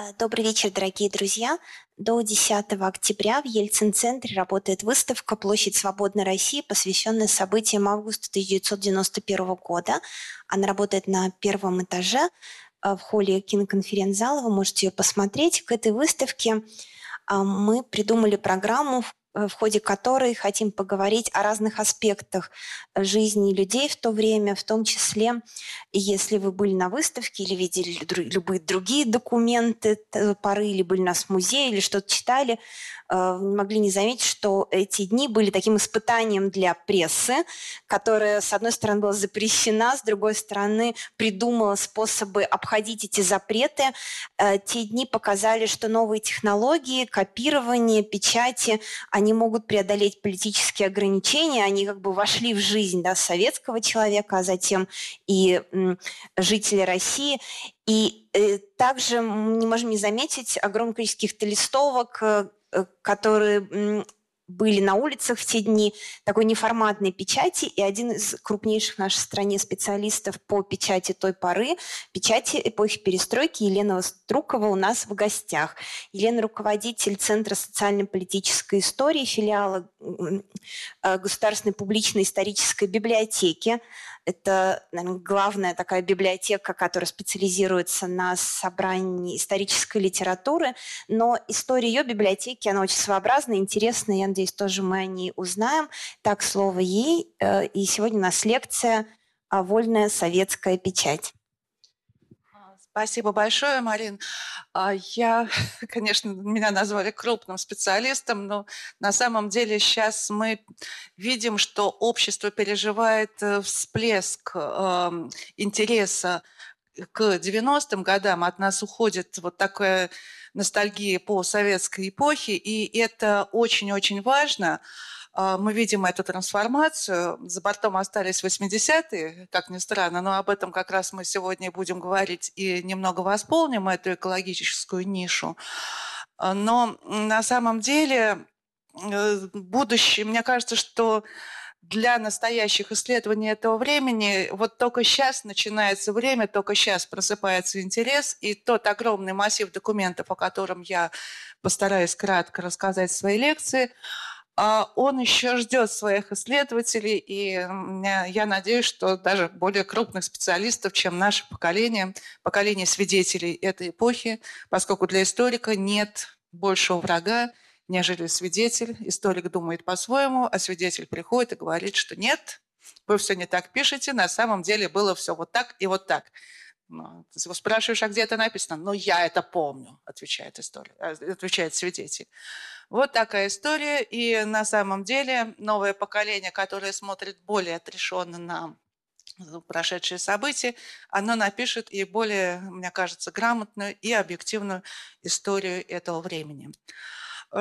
Э, добрый вечер, дорогие друзья. До 10 октября в Ельцин-центре работает выставка «Площадь свободной России», посвященная событиям августа 1991 года. Она работает на первом этаже э, в холле киноконференц-зала. Вы можете ее посмотреть. К этой выставке э, мы придумали программу, Э, в ходе которой хотим поговорить о разных аспектах э, жизни людей в то время, в том числе, если вы были на выставке или видели любые другие документы поры, или были у нас в музее, или что-то читали, Э, могли не заметить, что эти дни были таким испытанием для прессы, которая, с одной стороны, была запрещена, с другой стороны, придумала способы обходить эти запреты. Э, те дни показали, что новые технологии, копирование, печати, они могут преодолеть политические ограничения, они как бы вошли в жизнь да, советского человека, а затем и жителей России. И э, также мы не можем не заметить огромное количество каких-то листовок, Э, которые были на улицах в те дни, такой неформатной печати, и один из крупнейших в нашей стране специалистов по печати той поры, печати эпохи перестройки Елена Вострукова у нас в гостях. Елена – руководитель Центра социально-политической истории, филиала э, Государственной публичной исторической библиотеки, это, наверное, главная такая библиотека, которая специализируется на собрании исторической литературы. Но история ее библиотеки, она очень своеобразная, интересная. Я надеюсь, тоже мы о ней узнаем. Так, слово ей. Э, и сегодня у нас лекция «Вольная советская печать». Спасибо большое, Марин. А, я, конечно, меня назвали крупным специалистом, но на самом деле сейчас мы видим, что общество переживает э, всплеск интереса к 90-м годам. От нас уходит вот такая ностальгия по советской эпохе, и это очень-очень важно – мы видим эту трансформацию. За бортом остались 80-е, как ни странно, но об этом как раз мы сегодня будем говорить и немного восполним эту экологическую нишу. А, но на самом деле э, будущее, мне кажется, что для настоящих исследований этого времени вот только сейчас начинается время, только сейчас просыпается интерес, и тот огромный массив документов, о котором я постараюсь кратко рассказать в своей лекции – а он еще ждет своих исследователей, и я надеюсь, что даже более крупных специалистов, чем наше поколение, поколение свидетелей этой эпохи, поскольку для историка нет большего врага, нежели свидетель. Историк думает по-своему, а свидетель приходит и говорит, что нет, вы все не так пишете, на самом деле было все вот так и вот так. Ну, ты его спрашиваешь, а где это написано? Ну, я это помню, отвечает, история, э, отвечает свидетель. Вот такая история. И на самом деле новое поколение, которое смотрит более отрешенно на прошедшие события, оно напишет и более, мне кажется, грамотную и объективную историю этого времени.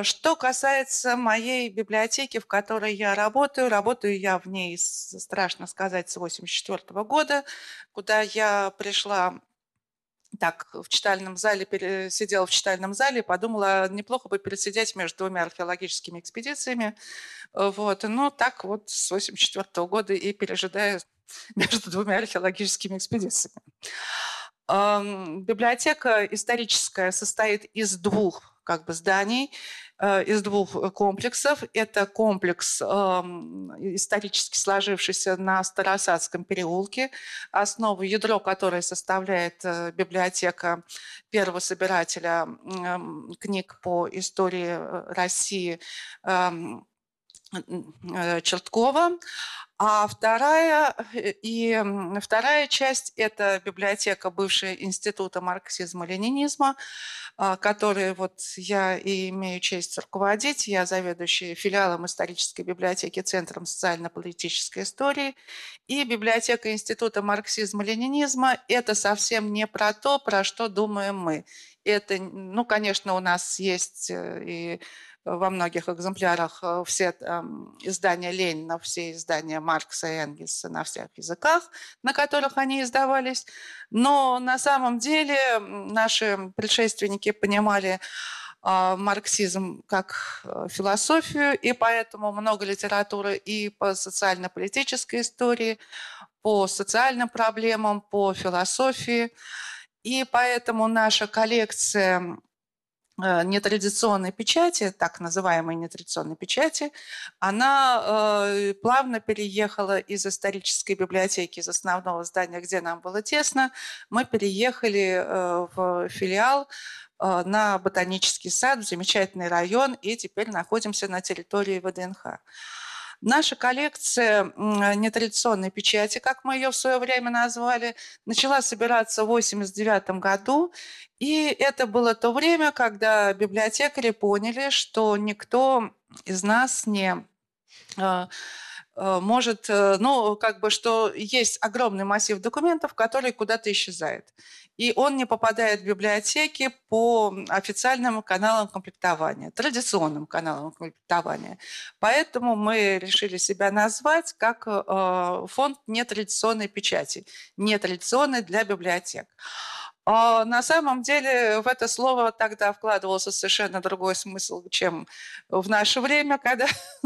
Что касается моей библиотеки, в которой я работаю, работаю я в ней, страшно сказать, с 1984 года, куда я пришла так в читальном зале, сидела в читальном зале и подумала, неплохо бы пересидеть между двумя археологическими экспедициями. Вот. Ну, так вот с 1984 года и пережидаю между двумя археологическими экспедициями. Библиотека историческая состоит из двух как бы зданий э, из двух э, комплексов. Это комплекс эм, исторически сложившийся на Старосадском переулке, основу ядро которой составляет э, библиотека первого собирателя эм, книг по истории России эм, Черткова. А вторая, и вторая часть – это библиотека бывшего института марксизма-ленинизма, а, который вот я и имею честь руководить. Я заведующий филиалом исторической библиотеки Центром социально-политической истории. И библиотека Института марксизма-ленинизма – это совсем не про то, про что думаем мы. Это, ну, конечно, у нас есть э, и во многих экземплярах э, все там, издания Ленина, все издания Маркса и Энгельса на всех языках, на которых они издавались. Но на самом деле наши предшественники понимали э, марксизм как э, философию, и поэтому много литературы и по социально-политической истории, по социальным проблемам, по философии – И поэтому наша коллекция нетрадиционной печати, так называемой нетрадиционной печати, она э, плавно переехала из исторической библиотеки, из основного здания, где нам было тесно. Мы переехали э, в филиал э, на Ботанический сад, в замечательный район, и теперь находимся на территории ВДНХ. Наша коллекция нетрадиционной печати, как мы ее в свое время назвали, начала собираться в 1989 году. И это было то время, когда библиотекари поняли, что никто из нас не а, может, э, ну, как бы, что есть огромный массив документов, который куда-то исчезает и он не попадает в библиотеки по официальным каналам комплектования, традиционным каналам комплектования. Поэтому мы решили себя назвать как э, фонд нетрадиционной печати, нетрадиционный для библиотек. А на самом деле в это слово тогда вкладывался совершенно другой смысл, чем в наше время, когда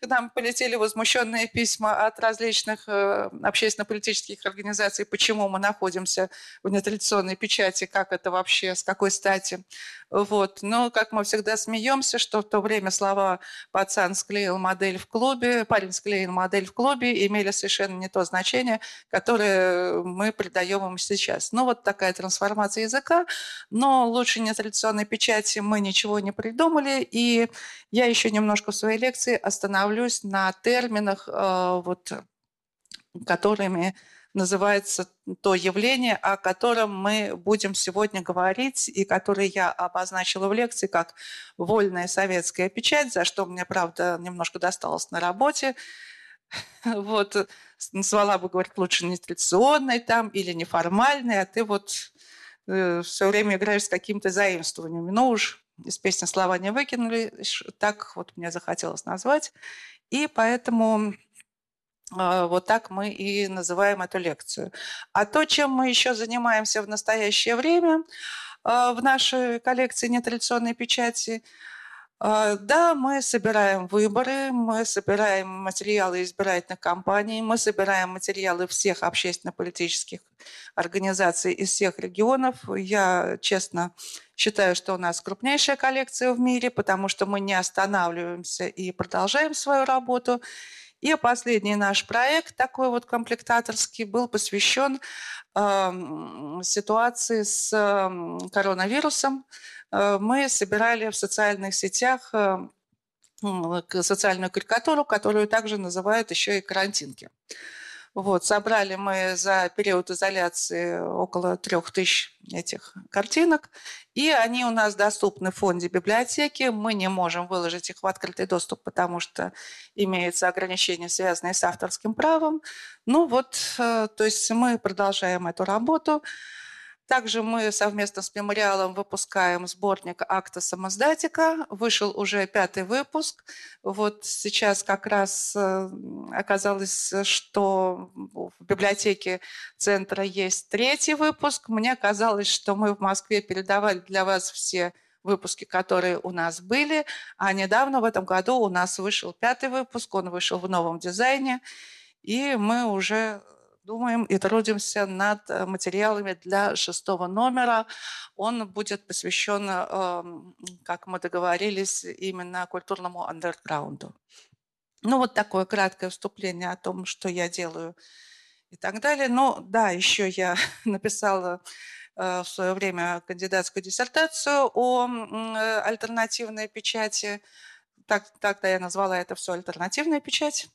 к нам полетели возмущенные письма от различных э, общественно-политических организаций, почему мы находимся в нетрадиционной печати, как это вообще, с какой стати. Вот. Но, как мы всегда смеемся, что в то время слова «пацан склеил модель в клубе», «парень склеил модель в клубе» имели совершенно не то значение, которое мы придаем им сейчас. Ну, вот такая трансформация языка. Но лучше нетрадиционной печати мы ничего не придумали. И я еще немножко в своей лекции остановлюсь на терминах, э, вот, которыми называется то явление, о котором мы будем сегодня говорить и которое я обозначила в лекции как вольная советская печать, за что мне, правда, немножко досталось на работе. Вот, назвала бы, говорит, лучше не традиционной там или неформальной, а ты вот все время играешь с какими-то заимствованиями. Ну уж из песни слова не выкинули, так вот мне захотелось назвать. И поэтому а, вот так мы и называем эту лекцию. А то, чем мы еще занимаемся в настоящее время а, в нашей коллекции нетрадиционной печати, да, мы собираем выборы, мы собираем материалы избирательных кампаний, мы собираем материалы всех общественно-политических организаций из всех регионов. Я честно считаю, что у нас крупнейшая коллекция в мире, потому что мы не останавливаемся и продолжаем свою работу. И последний наш проект, такой вот комплектаторский, был посвящен э, ситуации с э, коронавирусом. Э, мы собирали в социальных сетях э, социальную карикатуру, которую также называют еще и карантинки. Вот, собрали мы за период изоляции около трех тысяч этих картинок, и они у нас доступны в фонде библиотеки. Мы не можем выложить их в открытый доступ, потому что имеются ограничения, связанные с авторским правом. Ну вот, э, то есть мы продолжаем эту работу. Также мы совместно с мемориалом выпускаем сборник акта самоздатика. Вышел уже пятый выпуск. Вот сейчас как раз э, оказалось, что в библиотеке центра есть третий выпуск. Мне казалось, что мы в Москве передавали для вас все выпуски, которые у нас были. А недавно в этом году у нас вышел пятый выпуск, он вышел в новом дизайне. И мы уже думаем и трудимся над э, материалами для шестого номера. Он будет посвящен, эм, как мы договорились, именно культурному андерграунду. Ну, вот такое краткое вступление о том, что я делаю и так далее. Ну, да, еще я написала э, в свое время кандидатскую диссертацию о э, альтернативной печати. Так, тогда я назвала это все альтернативная печать.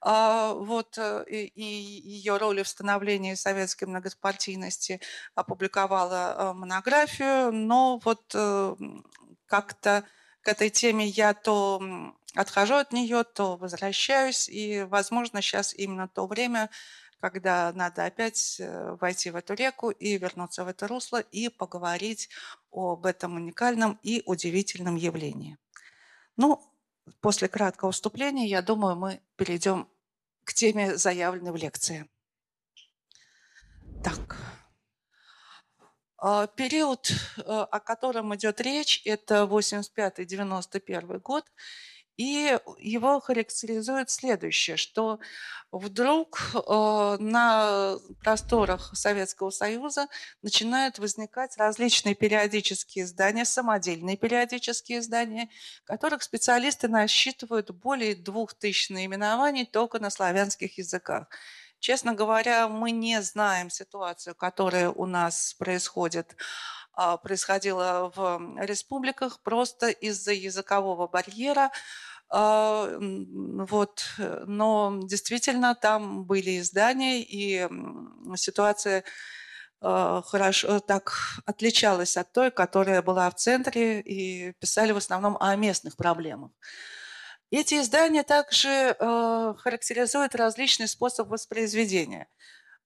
А, вот, э, и, и ее роли в становлении советской многопартийности опубликовала э, монографию, но вот э, как-то к этой теме я то отхожу от нее, то возвращаюсь, и, возможно, сейчас именно то время, когда надо опять войти в эту реку и вернуться в это русло и поговорить об этом уникальном и удивительном явлении. Ну, после краткого вступления, я думаю, мы перейдем к теме, заявленной в лекции. Так. А, период, э, о котором идет речь, это 85-91 год. И его характеризует следующее, что вдруг э, на просторах Советского Союза начинают возникать различные периодические издания, самодельные периодические издания, которых специалисты насчитывают более двух тысяч наименований только на славянских языках. Честно говоря, мы не знаем ситуацию, которая у нас происходит а, происходила в республиках просто из-за языкового барьера. А, вот, но действительно там были издания, и ситуация а, хорошо так отличалась от той, которая была в центре, и писали в основном о местных проблемах. Эти издания также характеризуют различный способ воспроизведения –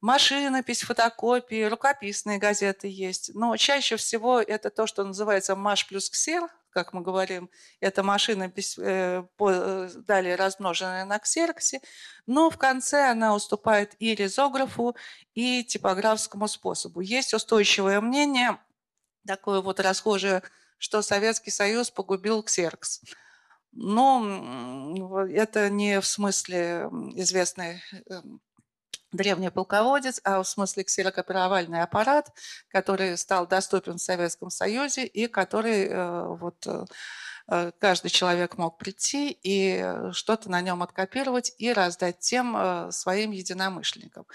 машинопись, фотокопии, рукописные газеты есть. Но чаще всего это то, что называется маш плюс ксер, как мы говорим, это машинопись, э, э, далее размноженная на ксероксе, но в конце она уступает и резографу, и типографскому способу. Есть устойчивое мнение, такое вот расхожее, что Советский Союз погубил ксерокс. Но это не в смысле известной эм, древний полководец, а в смысле ксерокопировальный аппарат, который стал доступен в Советском Союзе и который э, вот э, э, каждый человек мог прийти и что-то на нем откопировать и раздать тем своим единомышленникам.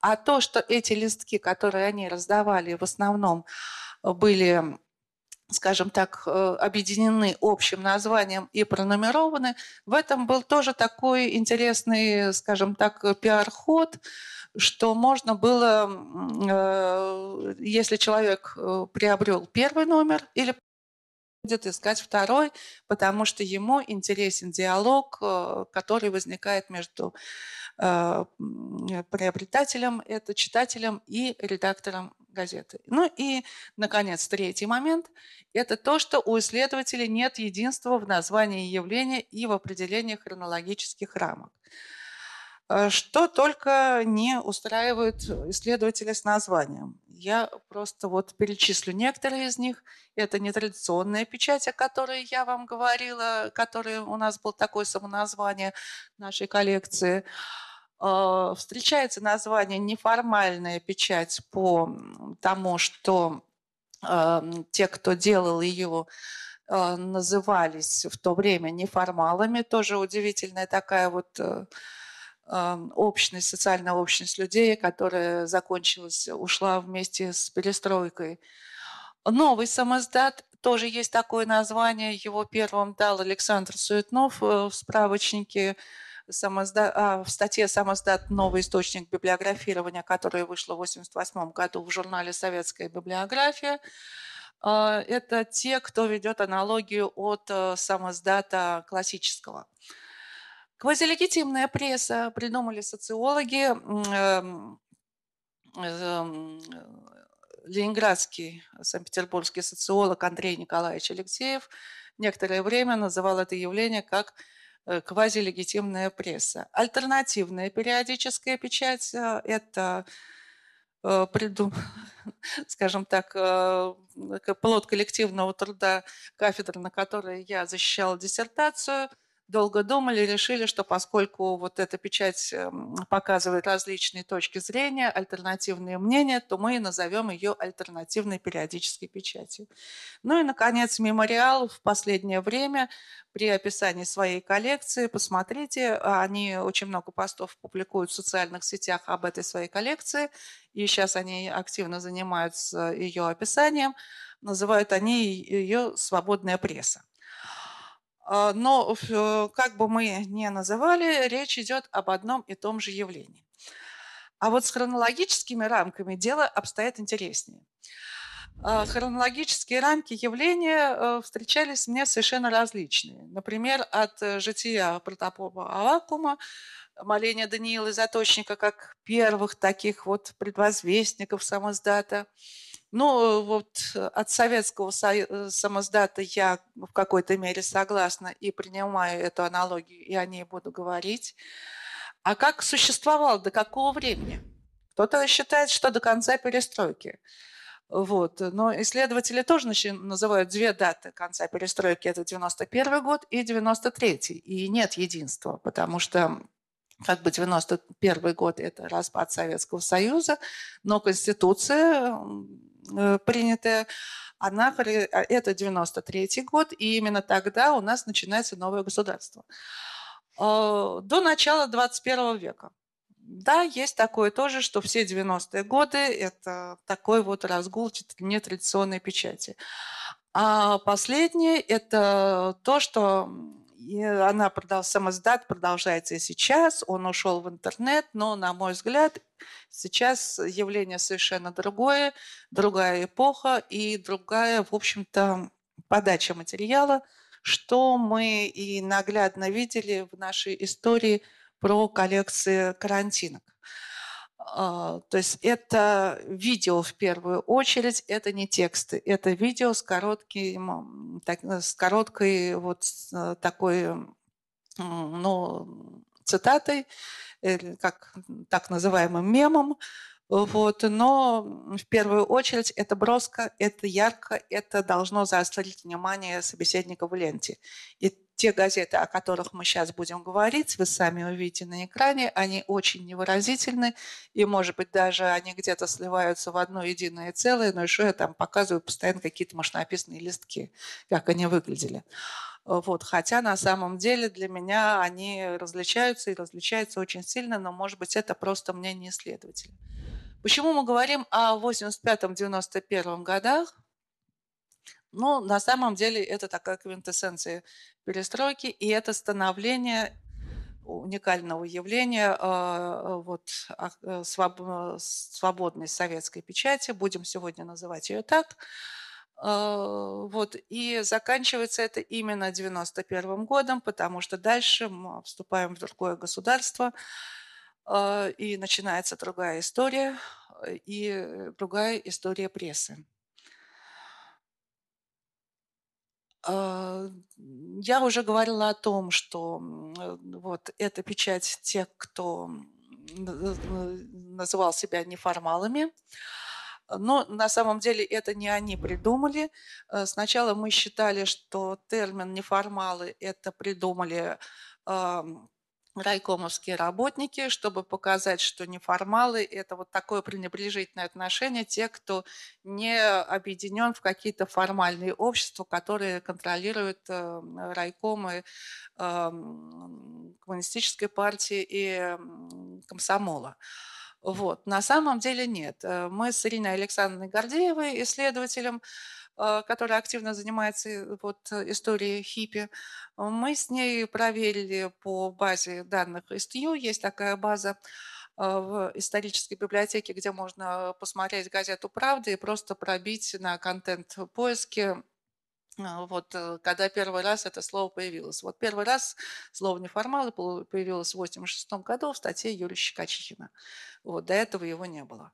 А то, что эти листки, которые они раздавали, в основном были скажем так, э, объединены общим названием и пронумерованы. В этом был тоже такой интересный, скажем так, пиар-ход, что можно было, э, если человек э, приобрел первый номер или будет искать второй, потому что ему интересен диалог, который возникает между приобретателем, это читателем и редактором газеты. Ну и, наконец, третий момент – это то, что у исследователей нет единства в названии явления и в определении хронологических рамок. Э, что только не устраивают исследователи с названием. Я просто вот перечислю некоторые из них. Это нетрадиционная печать, о которой я вам говорила, которая у нас был такое самоназвание нашей коллекции – а, встречается название «неформальная печать» по тому, что а, те, кто делал ее, а, назывались в то время неформалами. Тоже удивительная такая вот э, общность, социальная общность людей, которая закончилась, ушла вместе с перестройкой. Новый самоздат тоже есть такое название. Его первым дал Александр Суетнов э, в справочнике самозда... а, в статье «Самоздат. Новый источник библиографирования», которая вышла в 1988 году в журнале «Советская библиография». А, это те, кто ведет аналогию от э, самоздата классического. Квазилегитимная пресса придумали социологи, эм, эм, ленинградский, санкт-петербургский социолог Андрей Николаевич Алексеев некоторое время называл это явление как Э, квазилегитимная пресса. Альтернативная периодическая печать э, – это э, скажем так, плод коллективного труда кафедры, на которой я защищала диссертацию – долго думали, решили, что поскольку вот эта печать эм, показывает различные точки зрения, альтернативные мнения, то мы назовем ее альтернативной периодической печатью. Ну и, наконец, мемориал в последнее время при описании своей коллекции, посмотрите, они очень много постов публикуют в социальных сетях об этой своей коллекции, и сейчас они активно занимаются ее описанием, называют они ее «свободная пресса». А, но э, как бы мы ни называли, речь идет об одном и том же явлении. А вот с хронологическими рамками дело обстоит интереснее. А, хронологические рамки явления э, встречались мне совершенно различные. Например, от э, жития протопопа Авакума, моления Даниила Заточника как первых таких вот предвозвестников самоздата – ну, вот э, от советского э, самоздата я в какой-то мере согласна и принимаю эту аналогию, и о ней буду говорить. А как существовал, до какого времени? Кто-то считает, что до конца перестройки. Вот. Но исследователи тоже называют две даты конца перестройки. Это 91 год и 93 И нет единства, потому что как бы 91 год – это распад Советского Союза, но Конституция, э, принятая, она, а, это 93 год, и именно тогда у нас начинается новое государство. Э, до начала 21 века. Да, есть такое тоже, что все 90-е годы – это такой вот разгул нетрадиционной печати. А последнее – это то, что она продал, самоздат продолжается и сейчас, он ушел в интернет, но, на мой взгляд, сейчас явление совершенно другое, другая эпоха и другая, в общем-то, подача материала, что мы и наглядно видели в нашей истории – про коллекции карантинок. А, то есть это видео в первую очередь, это не тексты, это видео с, коротким, так, с короткой вот э, такой ну, цитатой, как так называемым мемом, вот, но в первую очередь это броско, это ярко, это должно заострить внимание собеседника в ленте. И те газеты, о которых мы сейчас будем говорить, вы сами увидите на экране, они очень невыразительны, и, может быть, даже они где-то сливаются в одно единое целое, но еще я там показываю постоянно какие-то машинописные листки, как они выглядели. Вот. Хотя на самом деле для меня они различаются и различаются очень сильно, но, может быть, это просто мнение исследователя. Почему мы говорим о 85-91 годах? Ну, на самом деле это такая квинтэссенция перестройки, и это становление уникального явления э, вот, э, свободной советской печати, будем сегодня называть ее так. Э, вот, и заканчивается это именно 91 годом, потому что дальше мы вступаем в другое государство, и начинается другая история, и другая история прессы. А, я уже говорила о том, что э, вот эта печать тех, кто называл себя неформалами, но на самом деле это не они придумали. Э, сначала мы считали, что термин неформалы это придумали райкомовские работники, чтобы показать, что неформалы – это вот такое пренебрежительное отношение тех, кто не объединен в какие-то формальные общества, которые контролируют э, райкомы э, коммунистической партии и комсомола. Вот. На самом деле нет. Э, мы с Ириной Александровной Гордеевой, исследователем, а, которая активно занимается э, вот, э, историей хиппи. Мы с ней проверили по базе данных СТЮ, есть такая база в исторической библиотеке, где можно посмотреть газету «Правда» и просто пробить на контент поиски а, вот э, когда первый раз это слово появилось. Вот первый раз слово неформалы появилось в 1986 году в статье Юрия Щекочихина. Вот, до этого его не было.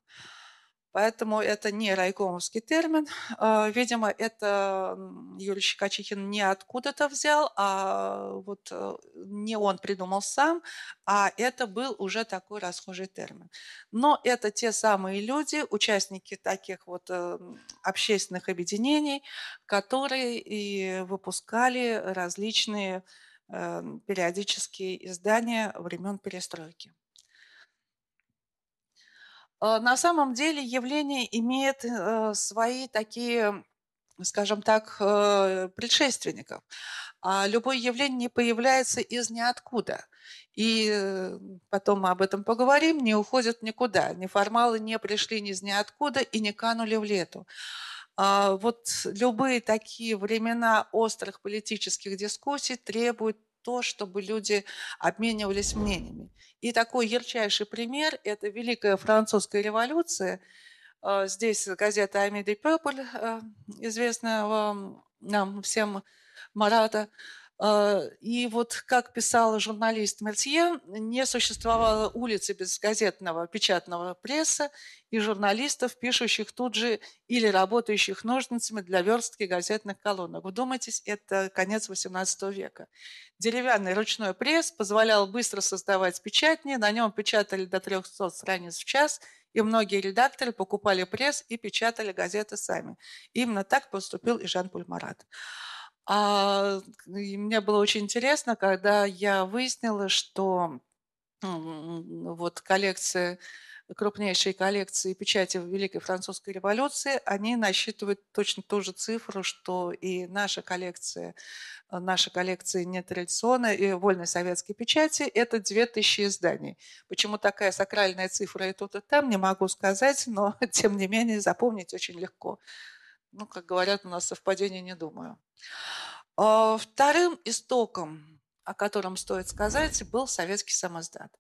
Поэтому это не райкомовский термин. А, видимо, это Юрий Щекочихин не откуда-то взял, а вот э, не он придумал сам, а это был уже такой расхожий термин. Но это те самые люди, участники таких вот э, общественных объединений, которые и выпускали различные э, периодические издания времен перестройки. Э, на самом деле явление имеет э, свои такие, скажем так, э, предшественников. А любое явление не появляется из ниоткуда. И потом мы об этом поговорим, не уходят никуда. Неформалы не пришли ни из ниоткуда и не канули в лету. А вот любые такие времена острых политических дискуссий требуют то, чтобы люди обменивались мнениями. И такой ярчайший пример – это Великая Французская революция. А, здесь газета «Ami de Peuple», э, известная нам всем Марата. А, и вот, как писал журналист Мертье, не существовало улицы без газетного печатного пресса и журналистов, пишущих тут же или работающих ножницами для верстки газетных колонок. Вдумайтесь, это конец XVIII века. Деревянный ручной пресс позволял быстро создавать печатни, на нем печатали до 300 страниц в час и многие редакторы покупали пресс и печатали газеты сами. Именно так поступил и Жан-Поль Марат. А, и мне было очень интересно, когда я выяснила, что вот коллекция крупнейшие коллекции печати Великой Французской революции, они насчитывают точно ту же цифру, что и наша коллекция, э, наша коллекция нетрадиционной и вольной советской печати – это 2000 изданий. Почему такая сакральная цифра и тут, и там, не могу сказать, но тем не менее запомнить очень легко. Ну, как говорят, у нас совпадение не думаю. А, вторым истоком, о котором стоит сказать, был советский самоздат.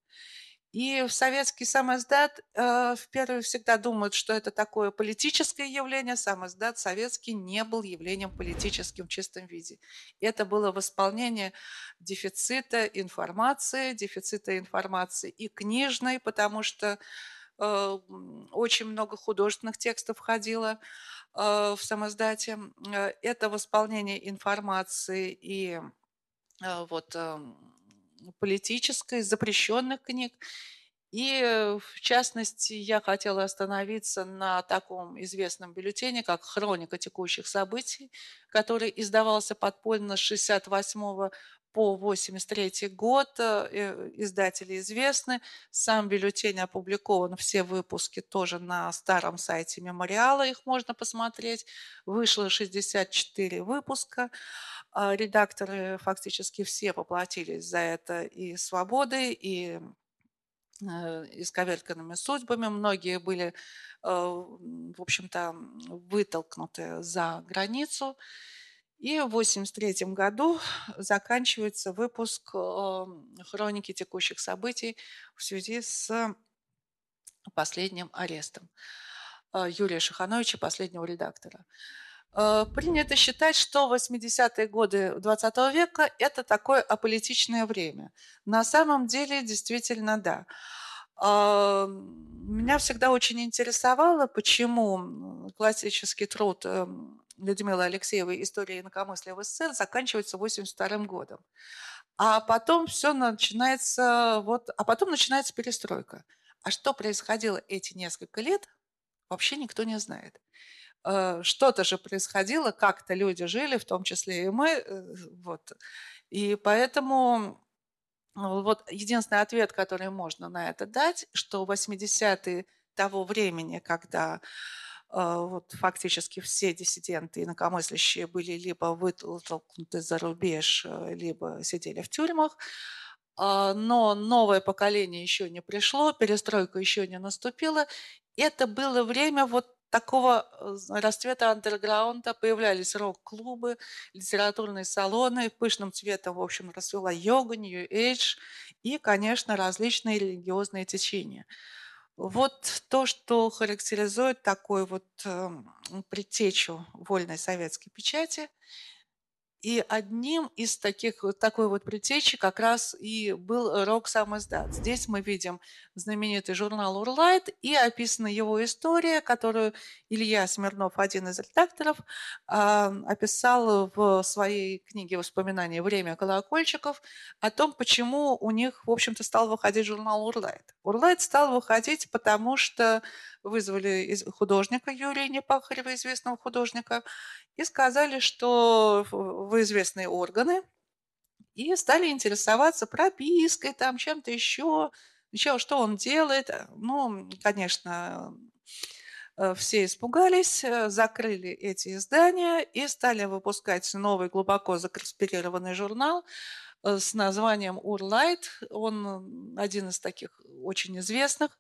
И в советский самоздат э, в первые всегда думают, что это такое политическое явление. Самоздат советский не был явлением политическим в чистом виде. Это было восполнение дефицита информации, дефицита информации и книжной, потому что очень много художественных текстов входило э, в самоздате. Э, это восполнение информации и э, вот политической, запрещенных книг. И э, в частности, я хотела остановиться на таком известном бюллетене, как «Хроника текущих событий», который издавался подпольно с 68 по 83 год. Э, издатели известны. Сам бюллетень опубликован, все выпуски тоже на старом сайте мемориала, их можно посмотреть. Вышло 64 выпуска. А, редакторы фактически все поплатились за это и свободой, и э, исковерканными судьбами. Многие были, э, в общем-то, вытолкнуты за границу. И в 1983 году заканчивается выпуск э, хроники текущих событий в связи с последним арестом Юрия Шахановича, последнего редактора. Э, принято считать, что 80-е годы 20 века – это такое аполитичное время. На самом деле, действительно, да. А, меня всегда очень интересовало, почему классический труд эм, Людмилы Алексеевой «История инакомыслия в СССР» заканчивается 82 годом. А потом все начинается, вот, а потом начинается перестройка. А что происходило эти несколько лет, вообще никто не знает. Э, что-то же происходило, как-то люди жили, в том числе и мы. Э, вот. И поэтому ну, вот единственный ответ, который можно на это дать, что 80-е того времени, когда вот фактически все диссиденты инакомыслящие были либо вытолкнуты за рубеж, либо сидели в тюрьмах, но новое поколение еще не пришло, перестройка еще не наступила. Это было время вот такого э, расцвета андерграунда появлялись рок-клубы, литературные салоны, пышным цветом, в общем, расцвела йога, нью-эйдж и, конечно, различные религиозные течения. Вот то, что характеризует такой вот э, предтечу вольной советской печати – и одним из таких, такой вот предтечи как раз и был рок сам издат. Здесь мы видим знаменитый журнал «Урлайт» и описана его история, которую Илья Смирнов, один из редакторов, а, описал в своей книге воспоминаний «Время колокольчиков» о том, почему у них, в общем-то, стал выходить журнал «Урлайт». «Урлайт» стал выходить, потому что вызвали художника Юрия Непахарева, известного художника, и сказали, что в известные органы, и стали интересоваться пропиской, там, чем-то еще, еще, что он делает. Ну, конечно, э, все испугались, э, закрыли эти издания и стали выпускать новый глубоко законспирированный журнал э, с названием «Урлайт». Он один из таких очень известных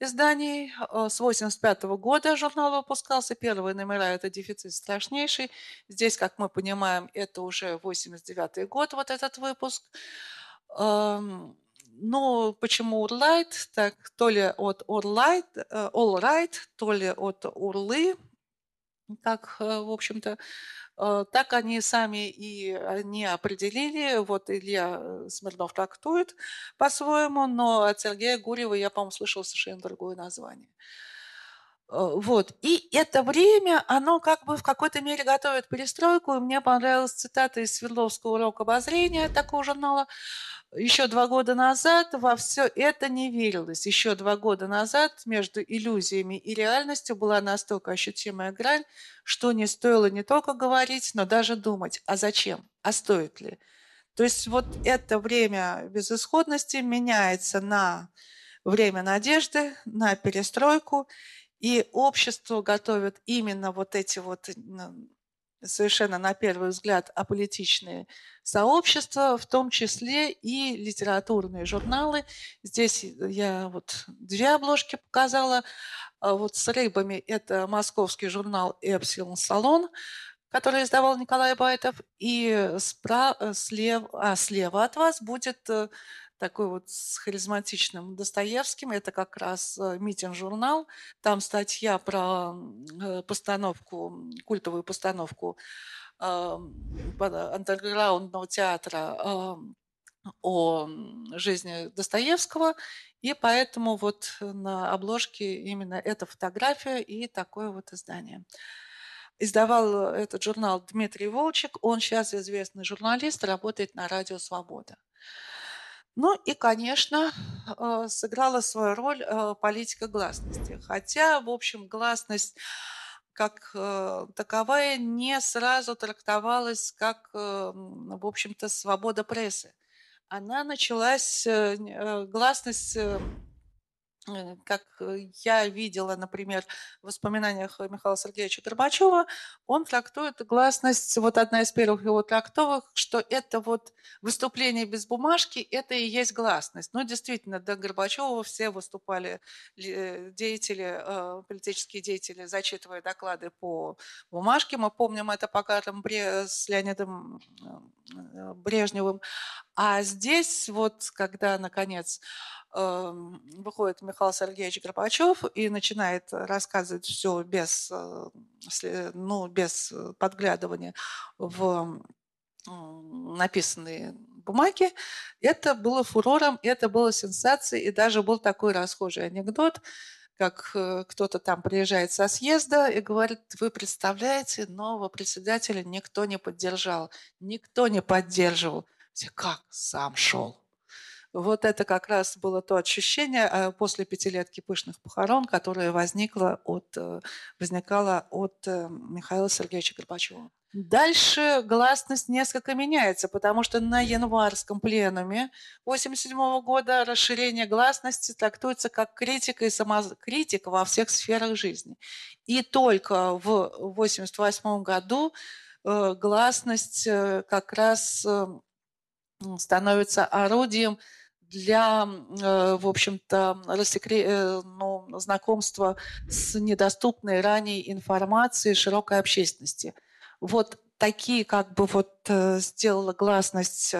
изданий. Э, с 1985 года журнал выпускался. Первые номера – это дефицит страшнейший. Здесь, как мы понимаем, это уже 89 год, вот этот выпуск. Эм, ну, почему Урлайт? Так, то ли от Урлайт, э, All Right, то ли от Урлы, как, э, в общем-то, Э, так они сами и э, не определили. Вот Илья Смирнов трактует по-своему, но от Сергея Гурьева я, по-моему, слышала совершенно другое название. Вот. И это время, оно как бы в какой-то мере готовит перестройку. И мне понравилась цитата из Свердловского урока обозрения такого журнала. Еще два года назад во все это не верилось. Еще два года назад между иллюзиями и реальностью была настолько ощутимая грань, что не стоило не только говорить, но даже думать, а зачем, а стоит ли. То есть вот это время безысходности меняется на время надежды, на перестройку, и общество готовит именно вот эти вот совершенно на первый взгляд аполитичные сообщества, в том числе и литературные журналы. Здесь я вот две обложки показала. А вот с рыбами это московский журнал «Эпсилон Салон», который издавал Николай Байтов. И справа, слева, а слева от вас будет э, такой вот с харизматичным Достоевским. Это как раз э, «Митинг-журнал». Там статья про э, постановку, культовую постановку андерграундного театра о жизни Достоевского, и поэтому вот на обложке именно эта фотография и такое вот издание. Издавал этот журнал Дмитрий Волчек, он сейчас известный журналист, работает на Радио Свобода. Ну и, конечно, э, сыграла свою роль э, политика гласности. Хотя, в общем, гласность как э, таковая не сразу трактовалась как, в общем-то, свобода прессы. Она началась, гласность как э, я видела, например, в воспоминаниях Михаила Сергеевича Горбачева, он трактует гласность, вот одна из первых его трактовок, что это вот выступление без бумажки, это и есть гласность. Ну, действительно, до Горбачева все выступали э, деятели, политические деятели, зачитывая доклады по бумажке. Мы помним это по картам с Леонидом Брежневым. А здесь вот, когда, наконец, выходит Михаил Сергеевич Горбачев и начинает рассказывать все без, э, ну, без подглядывания в написанные бумаги. Это было фурором, это было сенсацией, и даже был такой расхожий анекдот, как э, кто-то там приезжает со съезда и говорит, вы представляете, нового председателя никто не поддержал, никто не поддерживал. Все, как? Сам шел. Вот это как раз было то ощущение э, после пятилетки пышных похорон, которое возникло от, э, возникало от э, Михаила Сергеевича Горбачева. Дальше гласность несколько меняется, потому что на январском пленуме 1987 года расширение гласности трактуется как критика и самокритика во всех сферах жизни. И только в 1988 году гласность как раз становится орудием для, э, в общем-то, рассекре... Э, ну, знакомства с недоступной ранее информацией широкой общественности. Вот такие как бы вот э, сделала гласность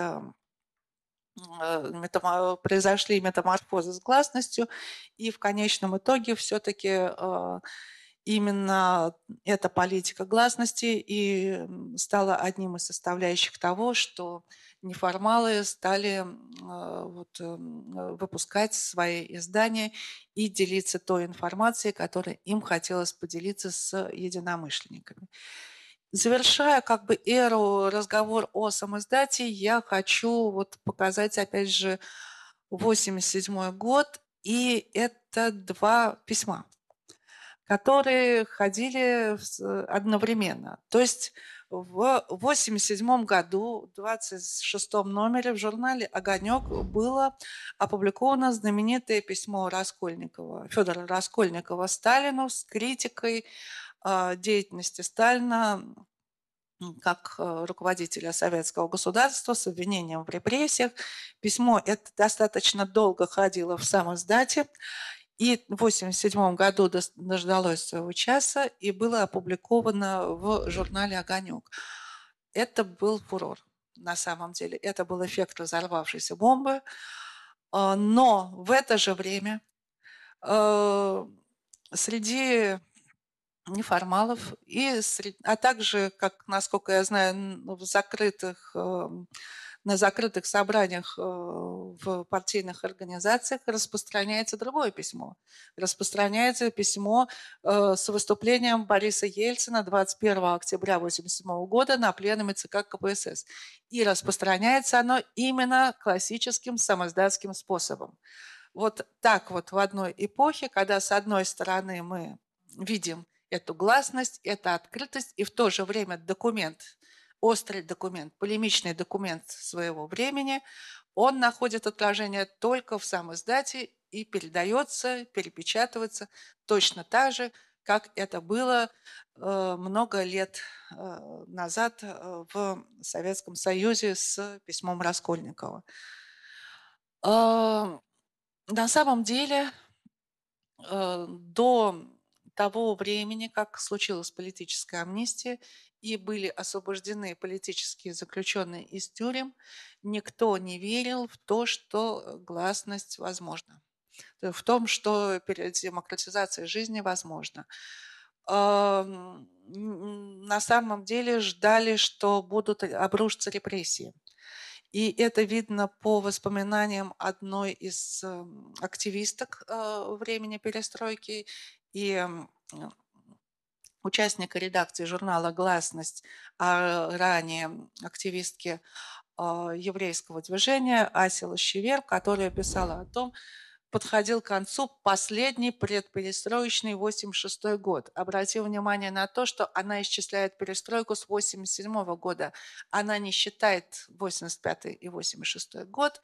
метам... произошли метаморфозы с гласностью, и в конечном итоге все-таки именно эта политика гласности и стала одним из составляющих того, что неформалы стали а, вот, эм, э, выпускать свои издания и делиться той информацией, которой им хотелось поделиться с единомышленниками. Завершая как бы эру разговор о самоиздате, я хочу вот показать опять же 87 год, и это два письма, которые ходили одновременно. То есть в 1987 году, в 26 номере в журнале «Огонек» было опубликовано знаменитое письмо Раскольникова, Федора Раскольникова Сталину с критикой э, деятельности Сталина как э, руководителя советского государства с обвинением в репрессиях. Письмо это достаточно долго ходило в самом издате. И в 1987 году дождалось своего часа и было опубликовано в журнале «Огонек». Это был фурор на самом деле. Это был эффект разорвавшейся бомбы. А, но в это же время э, среди неформалов, и, а также, как, насколько я знаю, в закрытых эм, на закрытых собраниях э, в партийных организациях распространяется другое письмо. Распространяется письмо э, с выступлением Бориса Ельцина 21 октября 1987 года на пленуме ЦК КПСС. И распространяется оно именно классическим самоздатским способом. Вот так вот в одной эпохе, когда с одной стороны мы видим эту гласность, эту открытость, и в то же время документ, острый документ, полемичный документ своего времени, он находит отражение только в самой издате и передается, перепечатывается точно так же, как это было э, много лет э, назад э, в Советском Союзе с письмом Раскольникова. На самом деле до того времени, как случилась политическая амнистия и были освобождены политические заключенные из тюрем, никто не верил в то, что гласность возможна, в том, что демократизация жизни возможна. На самом деле ждали, что будут обрушиться репрессии. И это видно по воспоминаниям одной из эм, активисток э, времени перестройки и участника редакции журнала «Гласность», а ранее активистки а, еврейского движения Ася Лощевер, которая писала о том, подходил к концу последний предперестроечный 86 год. Обратил внимание на то, что она исчисляет перестройку с 87 года. Она не считает 85 и 86 год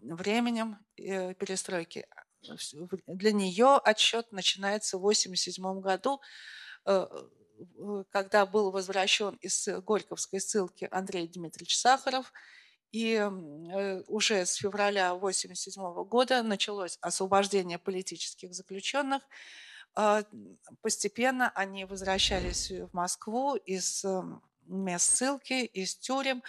временем э, перестройки для нее отсчет начинается в 1987 году, э, когда был возвращен из Горьковской ссылки Андрей Дмитриевич Сахаров, и э, уже с февраля 1987 года началось освобождение политических заключенных. А, постепенно они возвращались в Москву из ссылки, из тюрем.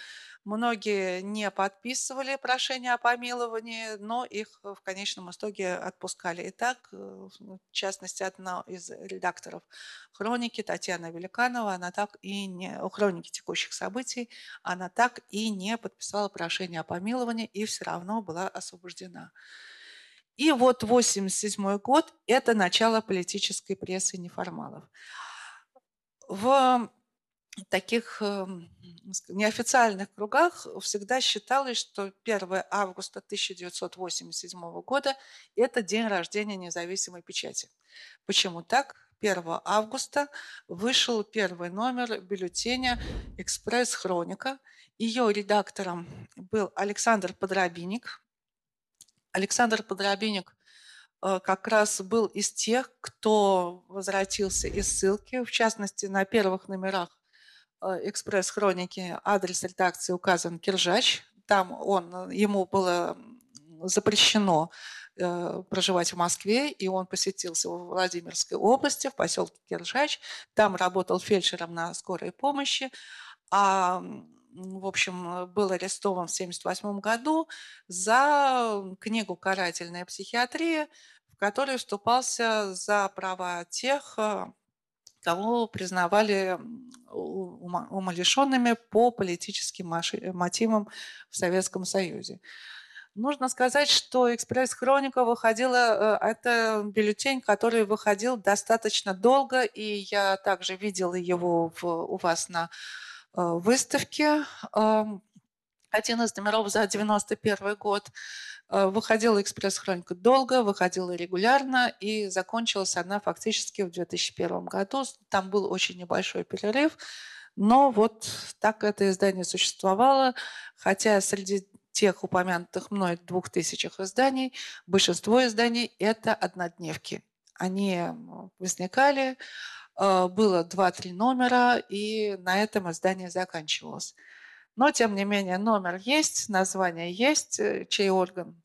Многие не подписывали прошение о помиловании, но их в конечном итоге отпускали. Итак, э, в частности, одна из редакторов хроники, Татьяна Великанова, она так и не, у хроники текущих событий, она так и не подписала прошение о помиловании и все равно была освобождена. И вот 1987 год – это начало политической прессы неформалов. В таких эм, неофициальных кругах всегда считалось, что 1 августа 1987 года – это день рождения независимой печати. Почему так? 1 августа вышел первый номер бюллетеня «Экспресс-хроника». Ее редактором был Александр Подробинник. Александр Подробинник э, как раз был из тех, кто возвратился из ссылки, в частности, на первых номерах «Экспресс-хроники» адрес редакции указан Киржач. Там он, ему было запрещено э, проживать в Москве, и он поселился в Владимирской области, в поселке Киржач. Там работал фельдшером на скорой помощи. А в общем, был арестован в 1978 году за книгу «Карательная психиатрия», в которой вступался за права тех, э, кого признавали умалишенными по политическим мотивам в Советском Союзе. Нужно сказать, что «Экспресс-хроника» выходила, э, это бюллетень, который выходил достаточно долго, и я также видела его в, у вас на э, выставке. Один из номеров за 91 год. Э, выходила «Экспресс-хроника» долго, выходила регулярно, и закончилась она фактически в 2001 году. Там был очень небольшой перерыв, но вот так это издание существовало, хотя среди тех упомянутых мной двух тысячах изданий, большинство изданий – это однодневки. Они возникали, э, было два-три номера, и на этом издание заканчивалось. Но, тем не менее, номер есть, название есть, э, чей орган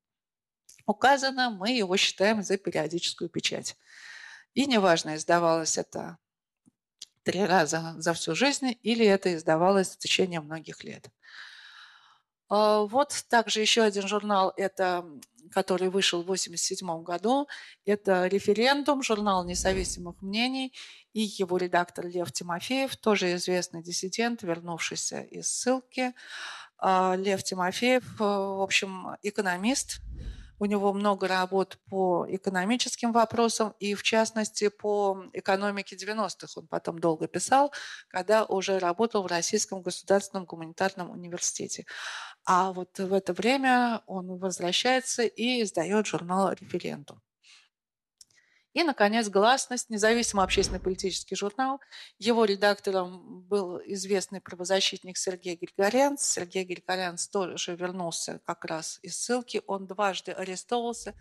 указано, мы его считаем за периодическую печать. И неважно, издавалось это три раза за всю жизнь или это издавалось в течение многих лет. А, вот также еще один журнал, это, который вышел в 1987 году. Это «Референдум», журнал независимых мнений и его редактор Лев Тимофеев, тоже известный диссидент, вернувшийся из ссылки. Лев Тимофеев, в общем, экономист, у него много работ по экономическим вопросам и, в частности, по экономике 90-х. Он потом долго писал, когда уже работал в Российском государственном гуманитарном университете. А вот в это время он возвращается и издает журнал «Референдум». И, наконец, «Гласность», независимый общественно-политический журнал. Его редактором был известный правозащитник Сергей Григорянц. Сергей Григорянц тоже вернулся как раз из ссылки. Он дважды арестовался.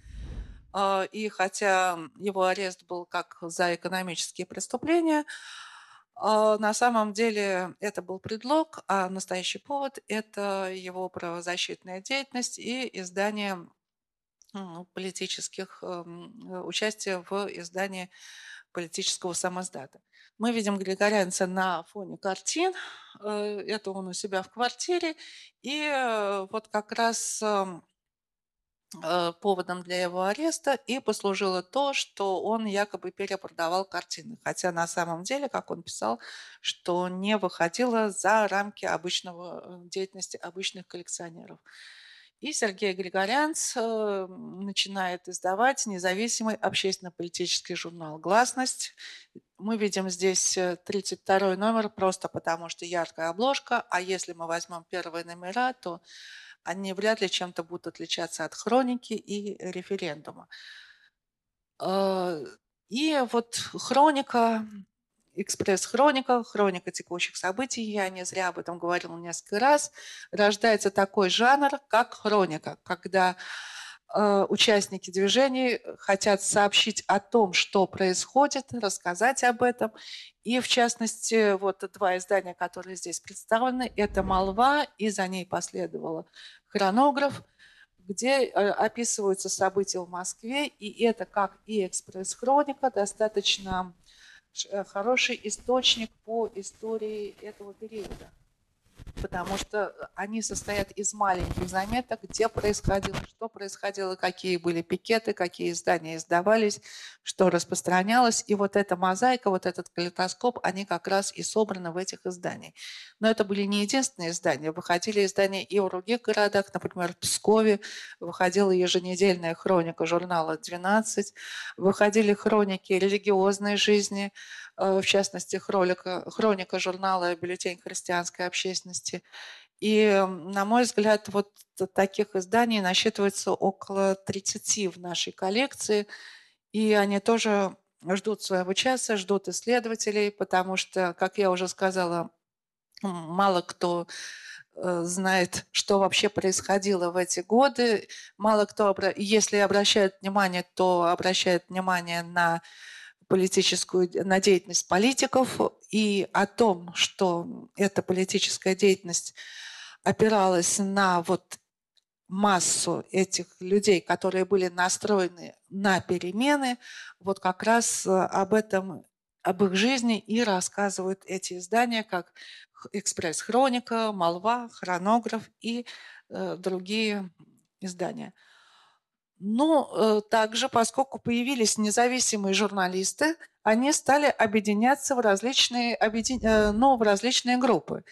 А, и хотя его арест был как за экономические преступления, а, на самом деле это был предлог, а настоящий повод – это его правозащитная деятельность и издание политических, эм, э, участия в издании политического самоздата. Мы видим Григорянца на фоне картин, э, это он у себя в квартире, и э, вот как раз эм, поводом для его ареста и послужило то, что он якобы перепродавал картины. Хотя на самом деле, как он писал, что не выходило за рамки обычного деятельности обычных коллекционеров. И Сергей Григорянц э, начинает издавать независимый общественно-политический журнал «Гласность». Мы видим здесь 32 э, номер просто потому, что яркая обложка, а если мы возьмем первые номера, то они вряд ли чем-то будут отличаться от хроники и референдума. Э, и вот хроника экспресс-хроника, хроника текущих событий, я не зря об этом говорила несколько раз, рождается такой жанр, как хроника, когда э, участники движений хотят сообщить о том, что происходит, рассказать об этом. И в частности, вот два издания, которые здесь представлены, это «Молва», и за ней последовало «Хронограф», где э, описываются события в Москве, и это как и экспресс-хроника, достаточно хороший источник по истории этого периода потому что они состоят из маленьких заметок, где происходило, что происходило, какие были пикеты, какие издания издавались, что распространялось. И вот эта мозаика, вот этот калейдоскоп, они как раз и собраны в этих изданиях. Но это были не единственные издания. Выходили издания и в других городах, например, в Пскове выходила еженедельная хроника журнала «12», выходили хроники религиозной жизни, Э, в частности, хроника, хроника журнала «Бюллетень христианской общественности». И, на мой взгляд, вот таких изданий насчитывается около 30 в нашей коллекции, и они тоже ждут своего часа, ждут исследователей, потому что, как я уже сказала, мало кто э, знает, что вообще происходило в эти годы. Мало кто, если обращает внимание, то обращает внимание на политическую, на деятельность политиков и о том, что эта политическая деятельность опиралась на вот массу этих людей, которые были настроены на перемены, вот как раз э, об этом, об их жизни и рассказывают эти издания, как «Экспресс-хроника», «Молва», «Хронограф» и э, другие издания – но э, также, поскольку появились независимые журналисты, они стали объединяться в различные, объедин... Э, ну, в различные группы.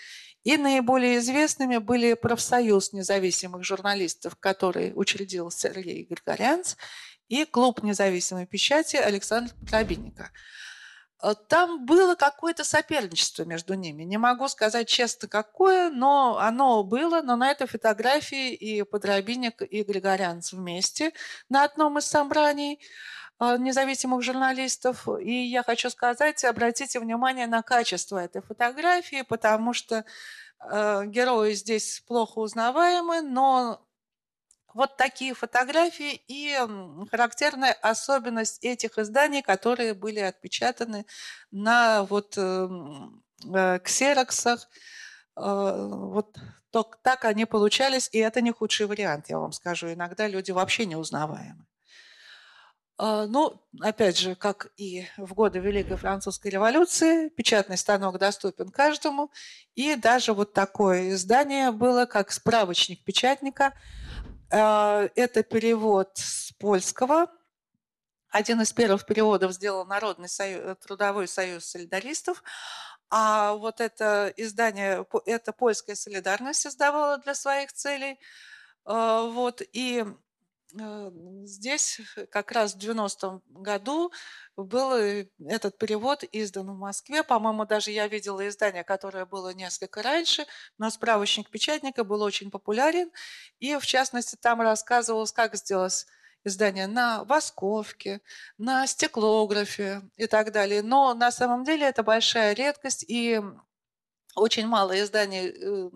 И наиболее известными были профсоюз независимых журналистов, который учредил Сергей Григорянц, и клуб независимой печати Александра Дробинника – Э, там было какое-то соперничество между ними. Не могу сказать честно, какое, но оно было. Но на этой фотографии и Подробинник, и Григорянц вместе на одном из собраний э, независимых журналистов. И я хочу сказать, обратите внимание на качество этой фотографии, потому что э, герои здесь плохо узнаваемы, но вот такие фотографии и характерная особенность этих изданий, которые были отпечатаны на вот эм, э, ксероксах. Э, вот так они получались, и это не худший вариант, я вам скажу. Иногда люди вообще не узнаваемы. Э, ну, опять же, как и в годы Великой Французской революции, печатный станок доступен каждому. И даже вот такое издание было, как справочник печатника – это перевод с польского. Один из первых переводов сделал Народный союз, э, трудовой союз солидаристов. А вот это издание, это «Польская солидарность» издавала для своих целей. А, вот, и э, здесь как раз в 90-м году был этот перевод издан в Москве. По-моему, даже я видела издание, которое было несколько раньше, но справочник печатника был очень популярен. И, в частности, там рассказывалось, как сделать издания на восковке, на стеклографе и так далее. Но на самом деле это большая редкость, и очень мало изданий, э,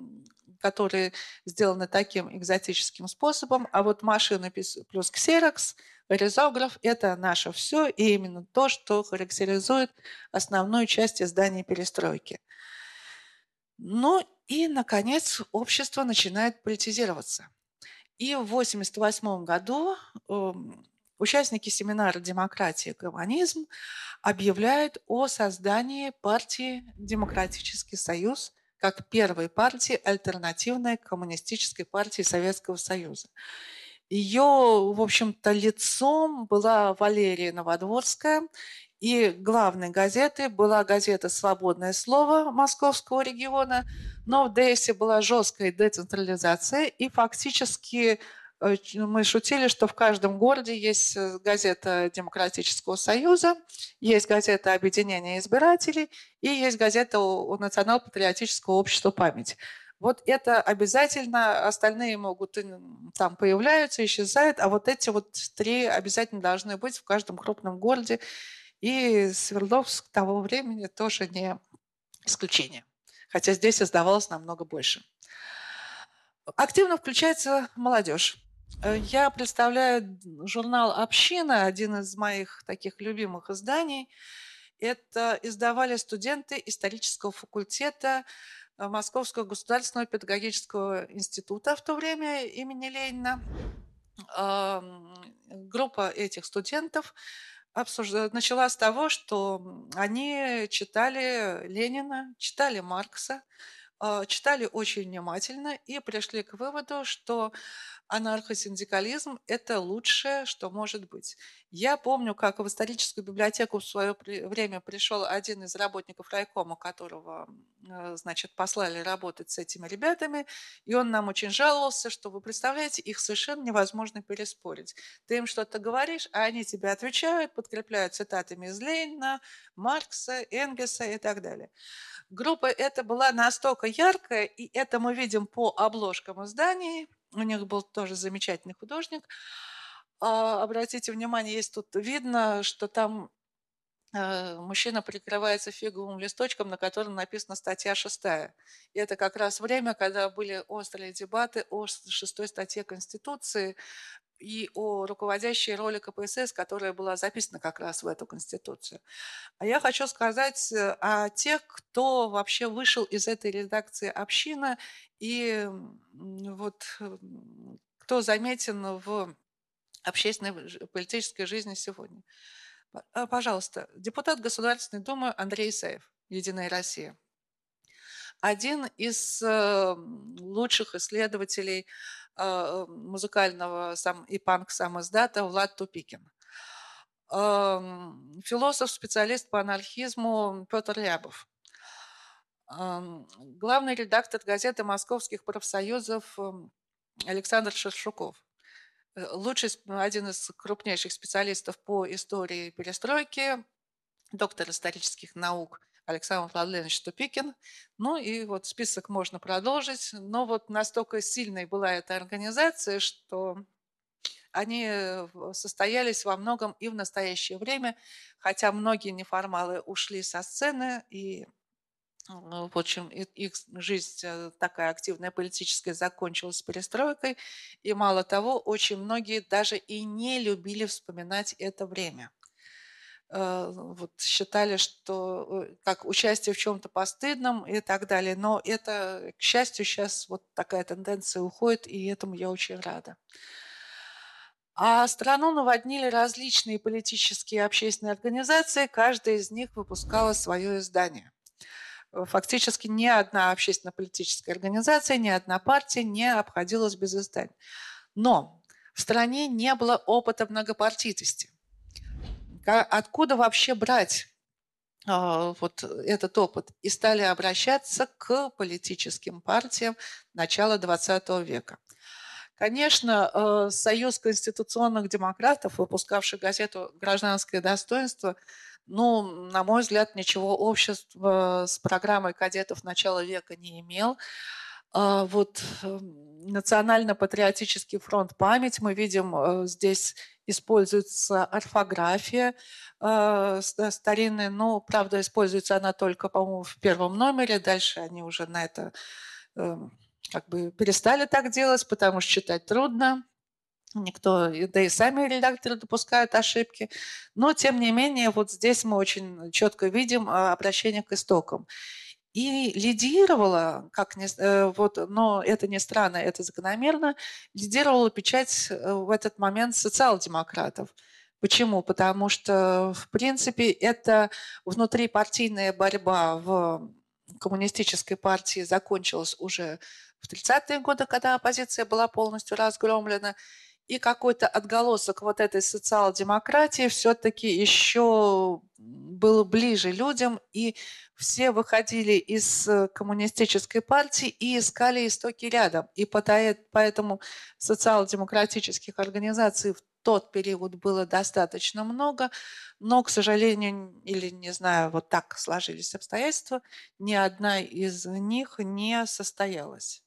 которые сделаны таким экзотическим способом. А вот машины плюс ксерокс, ризограф – это наше все, и именно то, что характеризует основную часть издания перестройки. Ну и, наконец, общество начинает политизироваться. И в 1988 году эм, участники семинара «Демократия и гуманизм» объявляют о создании партии «Демократический союз» как первой партии альтернативной коммунистической партии Советского Союза. Ее, в общем-то, лицом была Валерия Новодворская, и главной газетой была газета «Свободное слово» Московского региона, но в ДСе была жесткая децентрализация, и фактически мы шутили, что в каждом городе есть э, газета Демократического союза, есть газета Объединения избирателей и есть газета Национал-патриотического общества «Память». Вот это обязательно, остальные могут там появляются, исчезают, а вот эти вот три обязательно должны быть в каждом крупном городе. И Свердловск того времени тоже не исключение, хотя здесь издавалось намного больше. Активно включается молодежь. Э, я представляю журнал «Община», один из моих таких любимых изданий. Это издавали студенты исторического факультета э, Московского государственного педагогического института в то время имени Ленина. Группа этих студентов начала с того, что они читали Ленина, читали Маркса, читали очень внимательно и пришли к выводу, что анархосиндикализм – это лучшее, что может быть. Я помню, как в историческую библиотеку в свое время пришел один из работников райкома, которого, э, значит, послали работать с этими ребятами, и он нам очень жаловался, что, вы представляете, их совершенно невозможно переспорить. Ты им что-то говоришь, а они тебе отвечают, подкрепляют цитатами из Ленина, Маркса, Энгельса и так далее. Группа эта была настолько яркая, и это мы видим по обложкам изданий – у них был тоже замечательный художник. А, обратите внимание, есть тут видно, что там э, мужчина прикрывается фиговым листочком, на котором написана статья шестая. И это как раз время, когда были острые дебаты о шестой статье Конституции и о руководящей роли КПСС, которая была записана как раз в эту Конституцию. А я хочу сказать э, о тех, кто вообще вышел из этой редакции община и вот кто заметен в общественной политической жизни сегодня. А, пожалуйста, депутат Государственной Думы Андрей Исаев, «Единая Россия». Один из э, лучших исследователей э, музыкального сам, и панк-самоздата Влад Тупикин. Философ, специалист по анархизму Петр Рябов – главный редактор газеты московских профсоюзов Александр Шершуков. Э, лучший, один из крупнейших специалистов по истории перестройки, доктор исторических наук Александр Владимирович Тупикин. Ну и вот список можно продолжить. Но вот настолько сильной была эта организация, что они э, состоялись во многом и в настоящее время, хотя многие неформалы ушли со сцены и в общем, их жизнь э, такая активная политическая закончилась перестройкой, и мало того, очень многие даже и не любили вспоминать это время. Э, вот считали, что э, как участие в чем-то постыдном и так далее, но это, к счастью, сейчас вот такая тенденция уходит, и этому я очень рада. А страну наводнили различные политические и общественные организации, каждая из них выпускала свое издание фактически ни одна общественно-политическая организация, ни одна партия не обходилась без изданий. Но в стране не было опыта многопартийности. Откуда вообще брать а, вот этот опыт и стали обращаться к политическим партиям начала XX века. Конечно, э, Союз конституционных демократов, выпускавший газету «Гражданское достоинство», ну, на мой взгляд, ничего общества с программой кадетов начала века не имел. А вот эм, Национально-патриотический фронт «Память» мы видим э, здесь используется орфография э, старинная, но, правда, используется она только, по-моему, в первом номере, дальше они уже на это эм, как бы перестали так делать, потому что читать трудно. Никто, да и сами редакторы допускают ошибки. Но, тем не менее, вот здесь мы очень четко видим а, обращение к истокам. И лидировала, как не, э, вот, но это не странно, это закономерно, лидировала печать э, в этот момент социал-демократов. Почему? Потому что, в принципе, это внутрипартийная борьба в коммунистической партии закончилась уже в 30-е годы, когда оппозиция была полностью разгромлена, и какой-то отголосок вот этой социал-демократии все-таки еще был ближе людям, и все выходили из э, коммунистической партии и искали истоки рядом. И поэтому социал-демократических организаций в тот период было достаточно много, но, к сожалению, или не знаю, вот так сложились обстоятельства, ни одна из них не состоялась.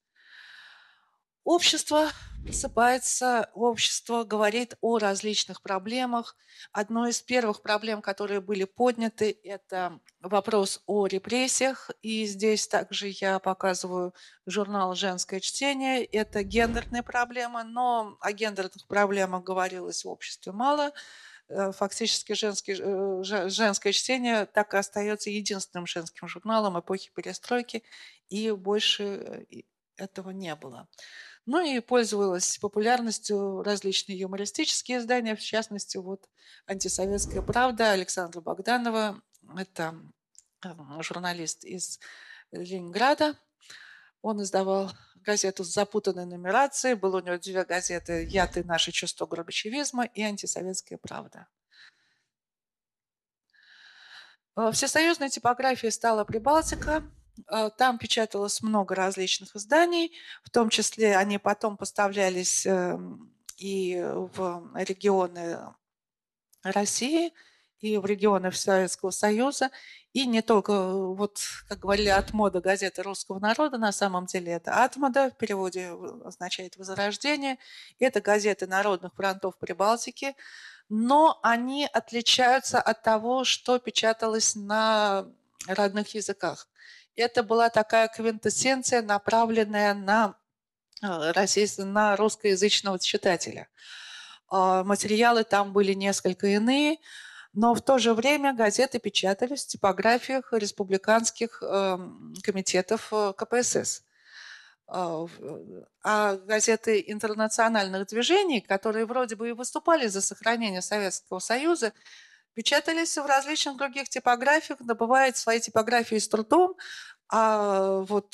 Общество просыпается, общество говорит о различных проблемах. Одной из первых проблем, которые были подняты, это вопрос о репрессиях. И здесь также я показываю журнал «Женское чтение». Это гендерная проблема, но о гендерных проблемах говорилось в обществе мало. Э, фактически женский, э, женское чтение так и остается единственным женским журналом эпохи перестройки, и больше э, этого не было. Ну и пользовалась популярностью различные юмористические издания, в частности, вот «Антисоветская правда» Александра Богданова. Это журналист из Ленинграда. Он издавал газету с запутанной нумерацией. Было у него две газеты «Я, ты, наше чувство горбачевизма» и «Антисоветская правда». Всесоюзной типографией стала Прибалтика – там печаталось много различных изданий, в том числе они потом поставлялись эм, и в регионы России, и в регионы Советского Союза, и не только, вот, как говорили, от мода газеты русского народа, на самом деле это «Атмода», в переводе означает «возрождение», это газеты народных фронтов Прибалтики, но они отличаются от того, что печаталось на родных языках. Это была такая квинтэссенция, направленная на, э, на русскоязычного читателя. А, материалы там были несколько иные, но в то же время газеты печатались в типографиях республиканских эм, комитетов э, КПСС. А газеты интернациональных движений, которые вроде бы и выступали за сохранение Советского Союза, печатались в различных других типографиях, добывают свои типографии с трудом, а вот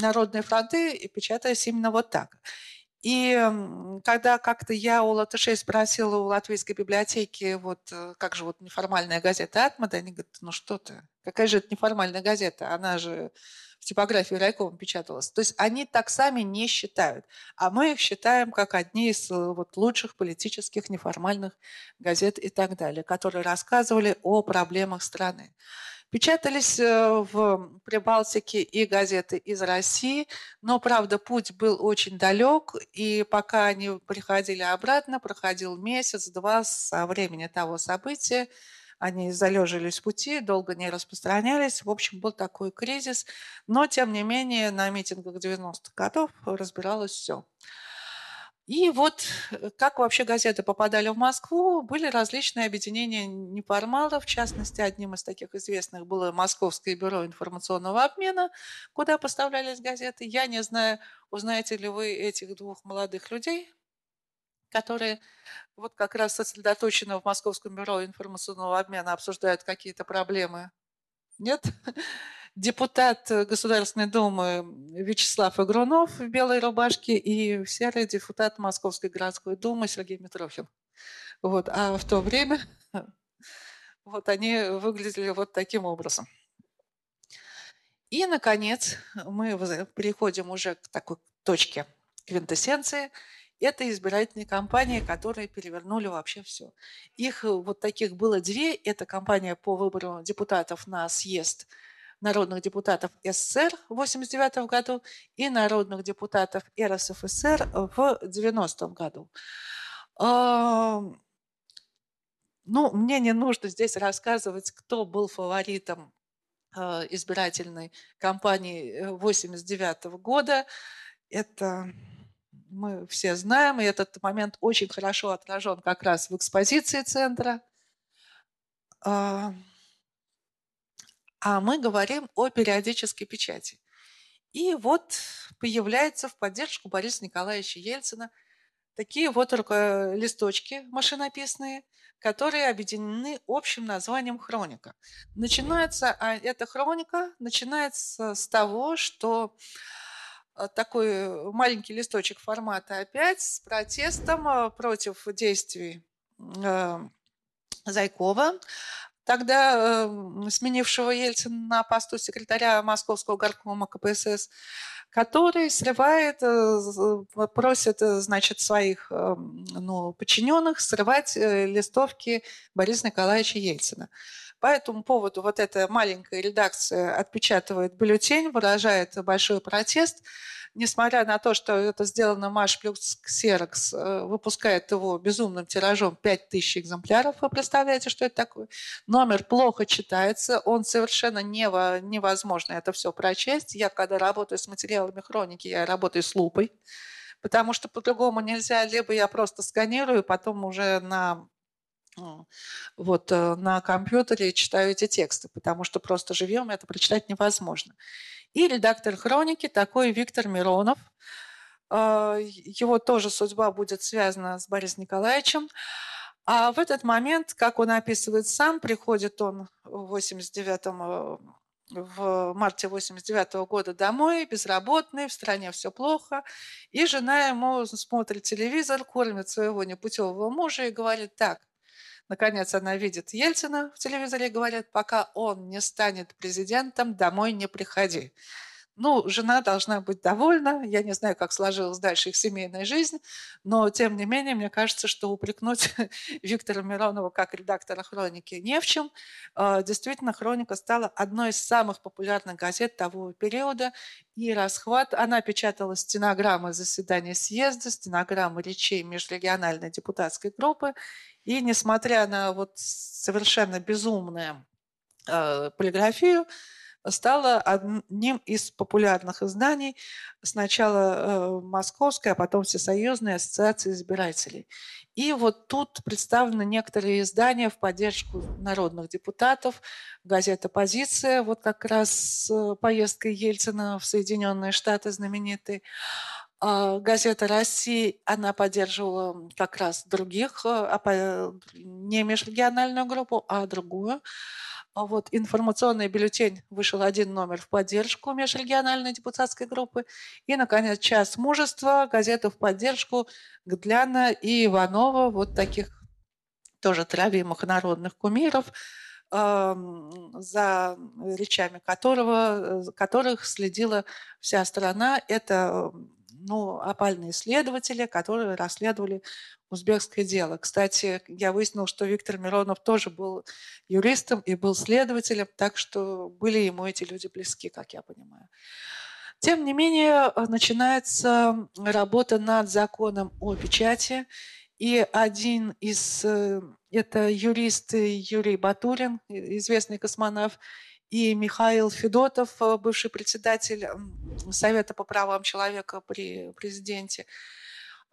народные фронты печатались именно вот так. И когда как-то я у латышей спросила у латвийской библиотеки, вот э, как же вот неформальная газета «Атмада», они говорят, ну что ты, какая же это неформальная газета, она же в типографии райкома печаталась. То есть они так сами не считают, а мы их считаем как одни из э, вот, лучших политических неформальных газет и так далее, которые рассказывали о проблемах страны. Печатались э, в Прибалтике и газеты из России, но, правда, путь был очень далек, и пока они приходили обратно, проходил месяц-два со времени того события, они залежились в пути, долго не распространялись. В общем, был такой кризис. Но, тем не менее, на митингах 90-х годов разбиралось все. И вот э, как вообще газеты попадали в Москву, были различные объединения неформалов, в частности, одним из таких известных было Московское бюро информационного обмена, куда поставлялись газеты. Я не знаю, узнаете ли вы этих двух молодых людей, которые вот как раз сосредоточенно в Московском бюро информационного обмена обсуждают какие-то проблемы. Нет? Депутат Государственной Думы Вячеслав Игрунов в белой рубашке и серый депутат Московской городской думы Сергей Митрохин. Вот. А в то время вот они выглядели вот таким образом. И, наконец, мы переходим уже к такой точке квинтэссенции. Это избирательные кампании, которые перевернули вообще все. Их вот таких было две. Это кампания по выбору депутатов на съезд народных депутатов СССР в 1989 году и народных депутатов РСФСР в 90 году. Ну, мне не нужно здесь рассказывать, кто был фаворитом а, избирательной кампании 89 э, года. Это мы все знаем, и этот момент очень хорошо отражен как раз в экспозиции центра. А, а мы говорим о периодической печати. И вот появляется в поддержку Бориса Николаевича Ельцина такие вот листочки машинописные – которые объединены общим названием хроника. Начинается а, эта хроника начинается с того, что такой маленький листочек формата опять с протестом а, против действий Зайкова, тогда сменившего Ельцина на посту секретаря Московского горкома КПСС, который срывает, э, просит, э, значит, своих ну, подчиненных срывать э, листовки Бориса Николаевича Ельцина. По этому поводу вот эта маленькая редакция отпечатывает бюллетень, выражает большой протест – несмотря на то, что это сделано Маш плюс Xerox, э, выпускает его безумным тиражом 5000 экземпляров. Вы представляете, что это такое? Номер плохо читается, он совершенно невозможно это все прочесть. Я, когда работаю с материалами хроники, я работаю с лупой, потому что по-другому нельзя. Либо я просто сканирую, потом уже на вот э, на компьютере читаю эти тексты, потому что просто живьем это прочитать невозможно. И редактор хроники такой Виктор Миронов. А, его тоже судьба будет связана с Борисом Николаевичем. А в этот момент, как он описывает сам, приходит он в 89 э, в марте 89 года домой, безработный, в стране все плохо. И жена ему смотрит телевизор, кормит своего непутевого мужа и говорит, так, Наконец она видит Ельцина в телевизоре и говорит, пока он не станет президентом, домой не приходи. Ну, жена должна быть довольна. Я не знаю, как сложилась дальше их семейная жизнь, но, тем не менее, мне кажется, что упрекнуть Виктора Миронова как редактора «Хроники» не в чем. А, действительно, «Хроника» стала одной из самых популярных газет того периода, и расхват. Она печатала стенограммы заседания съезда, стенограммы речей межрегиональной депутатской группы, и несмотря на вот совершенно безумную э, полиграфию, стала одним из популярных изданий сначала э, Московской, а потом Всесоюзной ассоциации избирателей. И вот тут представлены некоторые издания в поддержку народных депутатов. Газета «Позиция», вот как раз с э, поездкой Ельцина в Соединенные Штаты знаменитый. А, газета «Россия», она поддерживала как раз других, а, не межрегиональную группу, а другую. А вот информационный бюллетень вышел один номер в поддержку межрегиональной депутатской группы. И, наконец, «Час мужества», газета в поддержку Гдляна и Иванова, вот таких тоже травимых народных кумиров, за речами которого, э, которых следила вся страна. Это ну, опальные исследователи, которые расследовали узбекское дело. Кстати, я выяснил, что Виктор Миронов тоже был юристом и был следователем, так что были ему эти люди близки, как я понимаю. Тем не менее, начинается работа над законом о печати, и один из, э, это юрист Юрий Батурин, известный космонавт, и Михаил Федотов, э, бывший председатель Совета по правам человека при президенте.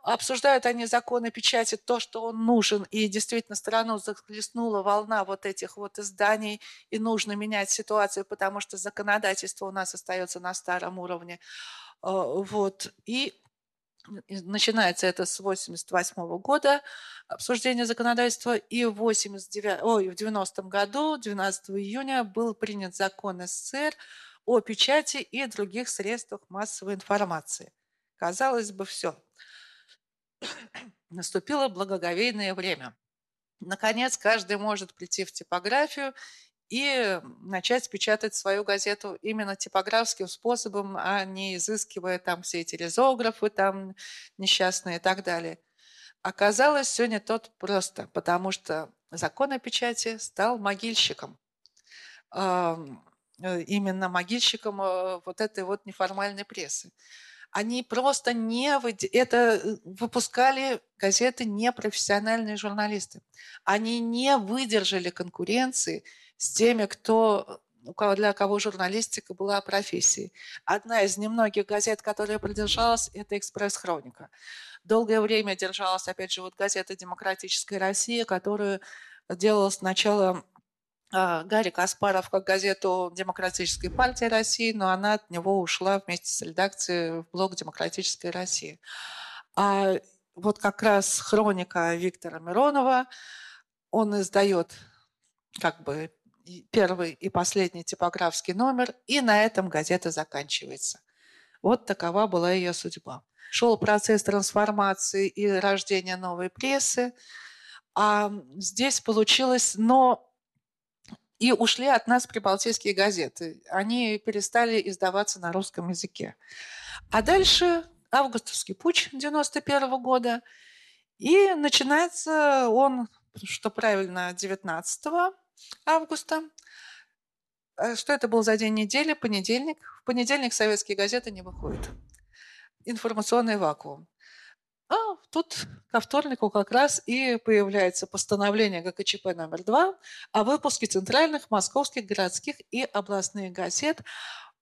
Обсуждают они законы печати, то, что он нужен, и действительно страну захлестнула волна вот этих вот изданий, и нужно менять ситуацию, потому что законодательство у нас остается на старом уровне. Э, вот. И начинается это с 1988 года, обсуждение законодательства, и в, 89, ой, в 90 году, 12 июня, был принят закон СССР о печати и других средствах массовой информации. Казалось бы, все. Наступило благоговейное время. наконец, каждый может прийти в типографию и начать печатать свою газету именно типографским способом, а не изыскивая там все эти резографы там несчастные и так далее. Оказалось, все не тот просто, потому что закон о печати стал могильщиком. Э, именно могильщиком э, вот этой вот неформальной прессы. Они просто не... Это э, выпускали газеты непрофессиональные журналисты. Они не выдержали конкуренции с теми, кто для кого журналистика была профессией. Одна из немногих газет, которая продержалась, это «Экспресс-хроника». Долгое время держалась, опять же, вот газета «Демократическая Россия», которую делала сначала Гарри Каспаров как газету Демократической партии России, но она от него ушла вместе с редакцией в блог Демократической России. А вот как раз хроника Виктора Миронова, он издает как бы первый и последний типографский номер, и на этом газета заканчивается. Вот такова была ее судьба. Шел процесс трансформации и рождения новой прессы. А здесь получилось, но и ушли от нас прибалтийские газеты. Они перестали издаваться на русском языке. А дальше августовский путь 91 года. И начинается он, что правильно, 19 августа. Э, что это был за день недели? Понедельник. В понедельник советские газеты не выходят. Информационный вакуум. А тут ко вторнику как раз и появляется постановление ГКЧП номер два о выпуске центральных московских городских и областных газет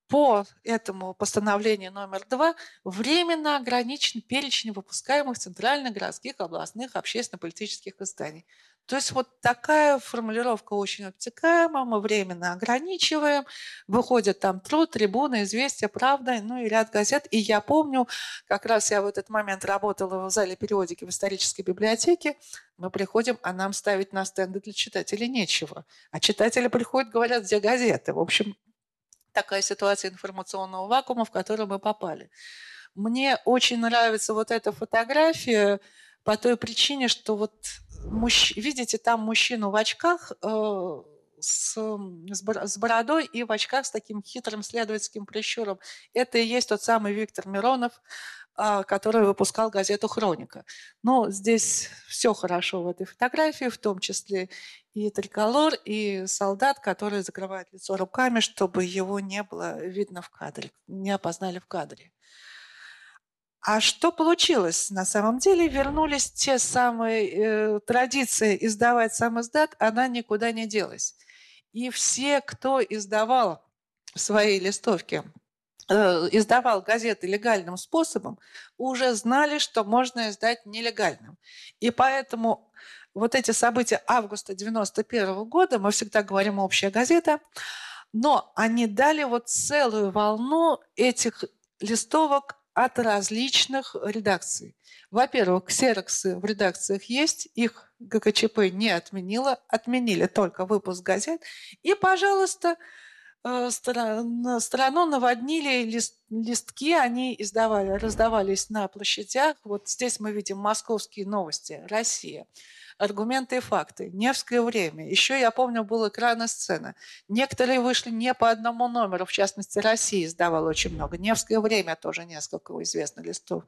по этому постановлению номер два временно ограничен перечень выпускаемых центральных городских областных общественно-политических изданий. То есть вот такая формулировка очень обтекаема, мы временно ограничиваем, выходят там труд, трибуна, известия, правда, ну и ряд газет. И я помню, как раз я в этот момент работала в зале периодики в исторической библиотеке, мы приходим, а нам ставить на стенды для читателей нечего. А читатели приходят, говорят, где газеты. В общем, такая ситуация информационного вакуума, в который мы попали. Мне очень нравится вот эта фотография по той причине, что вот мужч... видите там мужчину в очках э, с, с бородой и в очках с таким хитрым следовательским прищуром. Это и есть тот самый Виктор Миронов, э, который выпускал газету «Хроника». Но здесь все хорошо в этой фотографии, в том числе и триколор, и солдат, который закрывает лицо руками, чтобы его не было видно в кадре, не опознали в кадре. А что получилось? На самом деле вернулись те самые э, традиции издавать сам издат, она никуда не делась. И все, кто издавал свои листовки, э, издавал газеты легальным способом, уже знали, что можно издать нелегальным. И поэтому вот эти события августа 91 года, мы всегда говорим общая газета, но они дали вот целую волну этих листовок от различных редакций. Во-первых, ксероксы в редакциях есть, их ГКЧП не отменила, отменили только выпуск газет. И, пожалуйста, э, страну наводнили лист, листки, они издавали, раздавались на площадях. Вот здесь мы видим московские новости, Россия аргументы и факты. Невское время. Еще, я помню, был экран и сцена. Некоторые вышли не по одному номеру, в частности, Россия издавала очень много. Невское время тоже несколько известных листов.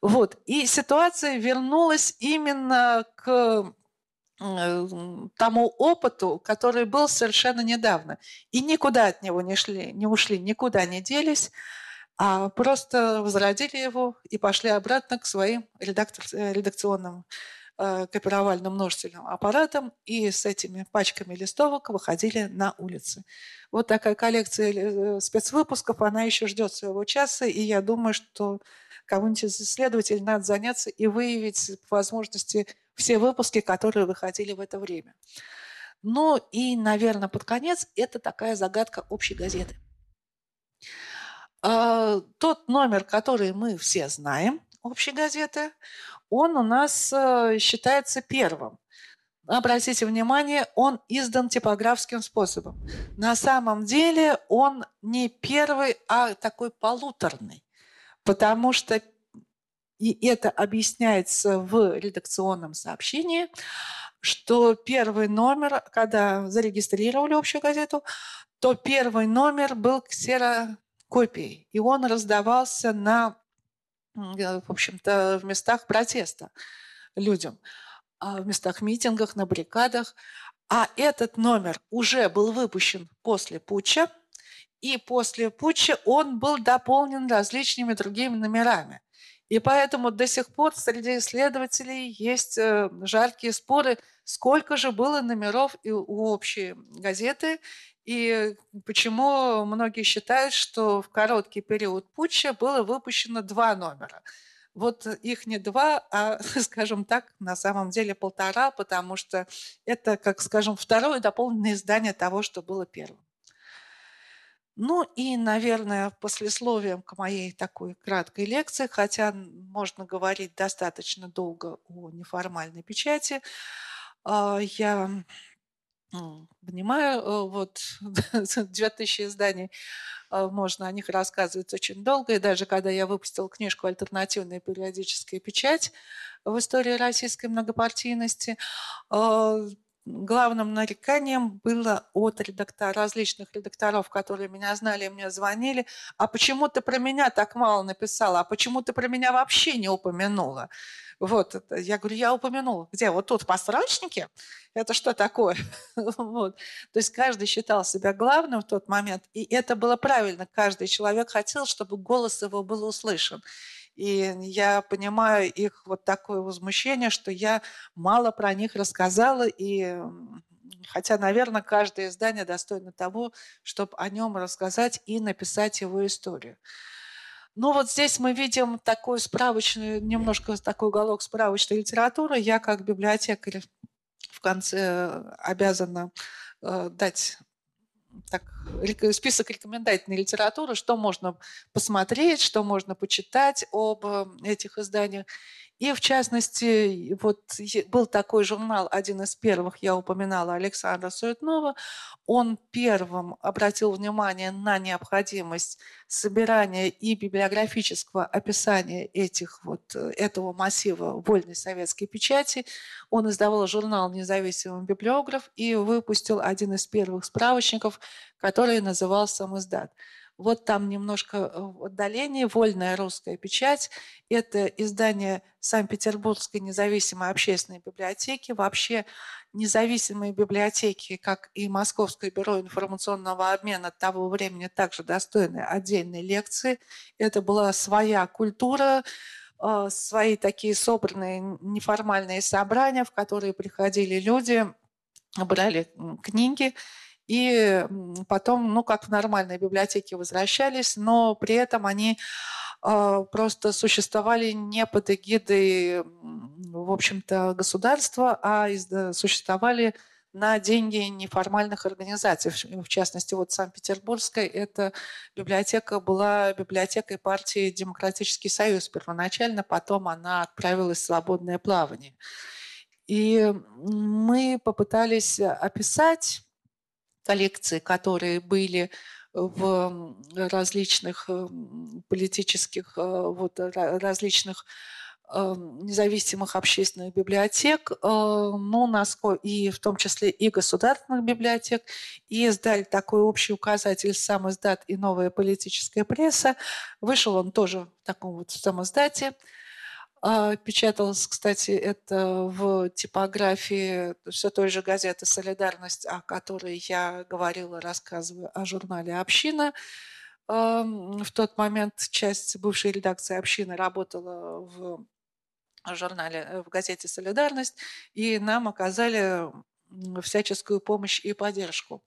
Вот. И ситуация вернулась именно к тому опыту, который был совершенно недавно. И никуда от него не, шли, не ушли, никуда не делись, а просто возродили его и пошли обратно к своим редактор, э, редакционным Э, копировальным множительным аппаратом и с этими пачками листовок выходили на улицы. Вот такая коллекция э, спецвыпусков, она еще ждет своего часа, и я думаю, что кому-нибудь из исследователей надо заняться и выявить по возможности все выпуски, которые выходили в это время. Ну и, наверное, под конец это такая загадка общей газеты. А, тот номер, который мы все знаем, общей газеты, он у нас э, считается первым. Обратите внимание, он издан типографским способом. На самом деле он не первый, а такой полуторный, потому что и это объясняется в редакционном сообщении, что первый номер, когда зарегистрировали общую газету, то первый номер был ксерокопией, и он раздавался на, в общем-то, в местах протеста людям, а, в местах митингах, на баррикадах. А этот номер уже был выпущен после путча, и после путча он был дополнен различными другими номерами. И поэтому до сих пор среди исследователей есть э, жаркие споры, сколько же было номеров у общей газеты, и почему многие считают, что в короткий период путча было выпущено два номера. Вот их не два, а, скажем так, на самом деле полтора, потому что это, как скажем, второе дополненное издание того, что было первым. Ну и, наверное, послесловием к моей такой краткой лекции, хотя можно говорить достаточно долго о неформальной печати, а, я понимаю, э, вот 2000 изданий, а, можно о них рассказывать очень долго, и даже когда я выпустил книжку «Альтернативная периодическая печать» в истории российской многопартийности, а, главным нареканием было от редактора, различных редакторов, которые меня знали, мне звонили, а почему ты про меня так мало написала, а почему ты про меня вообще не упомянула? Вот, я говорю, я упомянула. Где? Вот тут в строчнике? Это что такое? вот. То есть каждый считал себя главным в тот момент, и это было правильно. Каждый человек хотел, чтобы голос его был услышан. И я понимаю их вот такое возмущение, что я мало про них рассказала, и хотя, наверное, каждое издание достойно того, чтобы о нем рассказать и написать его историю. Ну вот здесь мы видим такой справочный, немножко такой уголок справочной литературы. Я как библиотекарь в конце обязана э, дать так, список рекомендательной литературы, что можно посмотреть, что можно почитать об э, этих изданиях. И в частности, вот был такой журнал, один из первых, я упоминала, Александра Суетнова. Он первым обратил внимание на необходимость собирания и библиографического описания этих, вот, этого массива вольной советской печати. Он издавал журнал «Независимый библиограф» и выпустил один из первых справочников, который назывался «Самиздат». Вот там немножко э, в отдалении «Вольная русская печать». Это издание Санкт-Петербургской независимой общественной библиотеки. Вообще независимые библиотеки, как и Московское бюро информационного обмена того времени, также достойны отдельной лекции. Это была своя культура, э, свои такие собранные неформальные собрания, в которые приходили люди, брали книги и потом, ну, как в нормальной библиотеке возвращались, но при этом они э, просто существовали не под эгидой, в общем-то, государства, а из, существовали на деньги неформальных организаций. В частности, вот Санкт-Петербургская эта библиотека была библиотекой партии «Демократический союз» первоначально, потом она отправилась в свободное плавание. И мы попытались описать коллекции, которые были в различных политических, э, вот, различных независимых общественных библиотек, э, ну, насколько, и в том числе и государственных библиотек, и издали такой общий указатель «Сам издат и новая политическая пресса». Вышел он тоже в таком вот самоиздате. А, печаталось, кстати, это в типографии все той же газеты «Солидарность», о которой я говорила, рассказывая о журнале «Община». В тот момент часть бывшей редакции «Общины» работала в журнале, в газете «Солидарность», и нам оказали всяческую помощь и поддержку.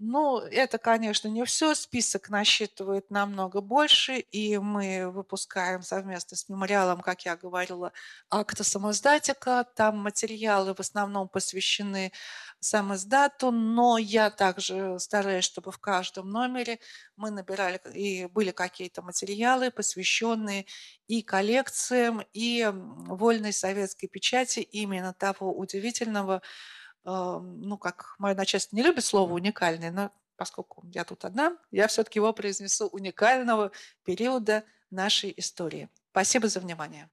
Ну, это, конечно, не все. Список насчитывает намного больше, и мы выпускаем совместно с мемориалом, как я говорила, акта самоздатика. Там материалы в основном посвящены самоздату, но я также стараюсь, чтобы в каждом номере мы набирали, и были какие-то материалы, посвященные и коллекциям, и вольной советской печати именно того удивительного ну, как мое начальство не любит слово уникальный, но поскольку я тут одна, я все-таки его произнесу уникального периода нашей истории. Спасибо за внимание.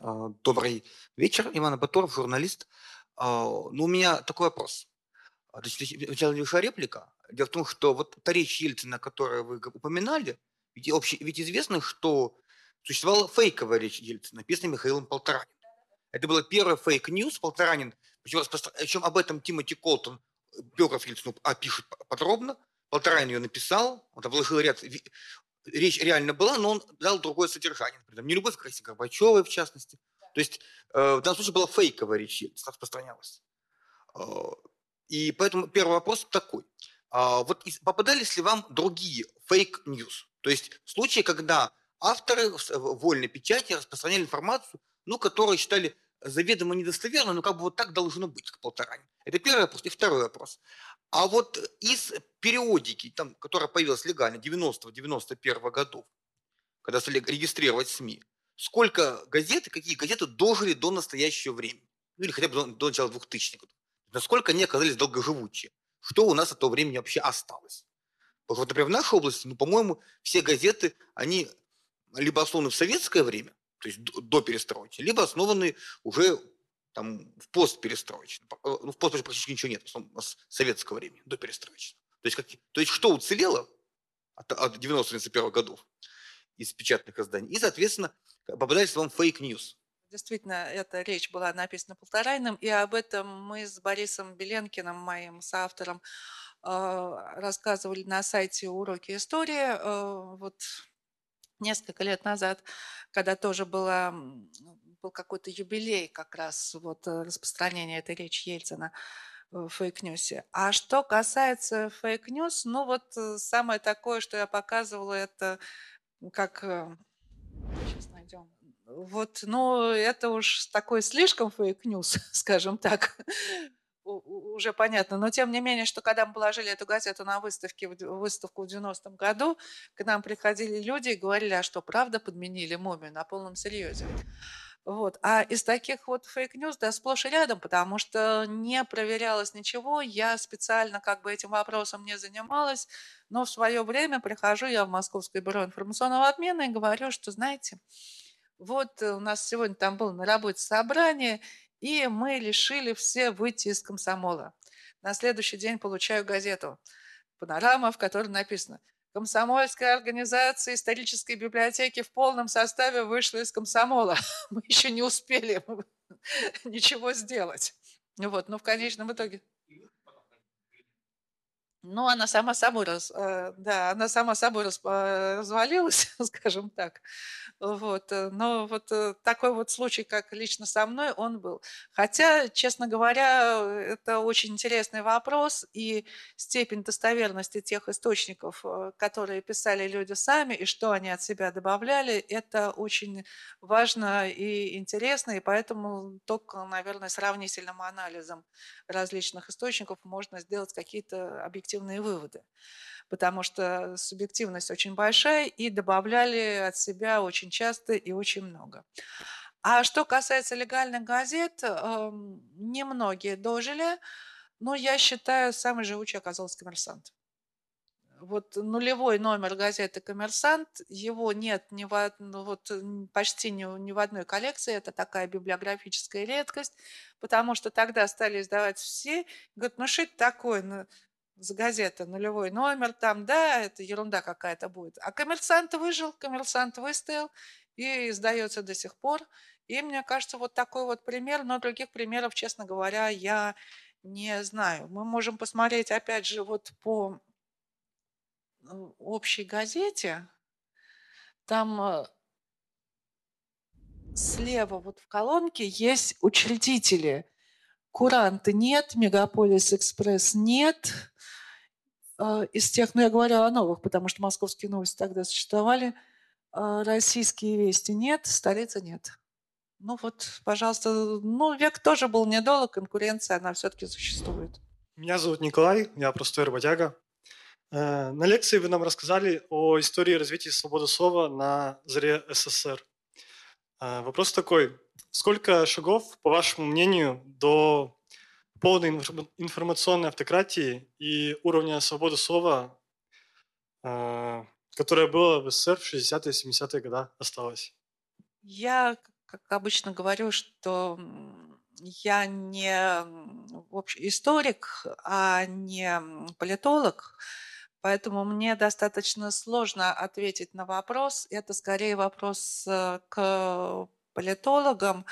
А, добрый вечер, Иван Абатуров, журналист. А, ну, у меня такой вопрос. А, сначала небольшая реплика. Дело в том, что вот та речь Ельцина, которую вы упоминали, ведь, обще, ведь известно, что существовала фейковая речь Ельцина, написанная Михаилом Полтораниным. Это было первое fake news Полторанин, причем, причем об этом Тимоти Колтон, биограф Ельцина, пишет подробно. Полторанин ее написал, он там ряд речь реально была, но он дал другое содержание. Например, не любовь к Раисе Горбачевой, в частности. То есть э, в данном случае была фейковая речь, распространялась. Э, и поэтому первый вопрос такой. А вот попадались ли вам другие fake news? То есть случаи, когда авторы в вольной печати распространяли информацию, ну, которую считали заведомо недостоверно, но как бы вот так должно быть как Полторанин. Это первый вопрос. И второй вопрос. А вот из периодики, там, которая появилась легально 90-91 годов, когда стали регистрировать СМИ, сколько газет и какие газеты дожили до настоящего времени? Ну или хотя бы до, до начала 2000-х годов. Насколько они оказались долгоживучие? Что у нас от того времени вообще осталось? Вот, например, в нашей области, ну, по-моему, все газеты, они либо основаны в советское время, то есть до перестройки, либо основаны уже там в постперестроечном. Э, ну, в пост практически ничего нет, в основном с советского времени, до перестроечного. То есть, как, то есть что уцелело от, от 90-91 годов из печатных изданий, и, соответственно, попадались вам fake news. Действительно, эта речь была написана Полтораниным, и об этом мы с Борисом Беленкиным, моим соавтором, э, рассказывали на сайте «Уроки истории». Э, вот несколько лет назад, когда тоже была, был какой-то юбилей как раз вот э, распространения этой речи Ельцина в fake news е. А что касается fake news, ну вот э, самое такое, что я показывала, это как... Сейчас э, найдем. Вот, ну, это уж такой слишком fake news, скажем так уже понятно. Но тем не менее, что когда мы положили эту газету на выставке, выставку в 90-м году, к нам приходили люди и говорили, а что, правда подменили мумию на полном серьезе? Вот. А из таких вот fake news, да, сплошь и рядом, потому что не проверялось ничего, я специально как бы этим вопросом не занималась, но в свое время прихожу я в Московское бюро информационного обмена и говорю, что, знаете, вот у нас сегодня там было на работе собрание, и мы решили все выйти из комсомола. На следующий день получаю газету «Панорама», в которой написано Комсомольская организация исторической библиотеки в полном составе вышла из комсомола. Мы еще не успели ничего сделать. Вот, но в конечном итоге... Ну, она сама собой, раз, э, да, она сама собой раз, э, развалилась, скажем так. Вот. Э, но вот такой вот случай, как лично со мной, он был. Хотя, честно говоря, это очень интересный вопрос, и степень достоверности тех источников, которые писали люди сами, и что они от себя добавляли, это очень важно и интересно, и поэтому только, наверное, сравнительным анализом различных источников можно сделать какие-то объективные выводы потому что субъективность очень большая, и добавляли от себя очень часто и очень много. А что касается легальных газет, эм, немногие дожили, но я считаю, самый живучий оказался «Коммерсант». Вот нулевой номер газеты «Коммерсант», его нет ни в, ну, вот, почти ни, ни в одной коллекции, это такая библиографическая редкость, потому что тогда стали издавать все, говорят, ну что это такое, с газеты нулевой номер, там, да, это ерунда какая-то будет. А коммерсант выжил, коммерсант выстоял и издается до сих пор. И мне кажется, вот такой вот пример, но других примеров, честно говоря, я не знаю. Мы можем посмотреть, опять же, вот по ну, общей газете, там э, слева вот в колонке есть учредители. Куранты нет, Мегаполис Экспресс нет, из тех, ну я говорю о новых, потому что московские новости тогда существовали, а, российские вести нет, столицы нет. Ну вот, пожалуйста, ну век тоже был недолг, конкуренция, она все-таки существует. Меня зовут Николай, я простой работяга. Э, на лекции вы нам рассказали о истории развития свободы слова на заре СССР. Э, вопрос такой, сколько шагов, по вашему мнению, до полной информационной автократии и уровня свободы слова, а, которая была в СССР в 60-е 70-е годы, осталась? Я как обычно говорю, что я не историк, а не политолог, поэтому мне достаточно сложно ответить на вопрос. Это скорее вопрос э, к политологам.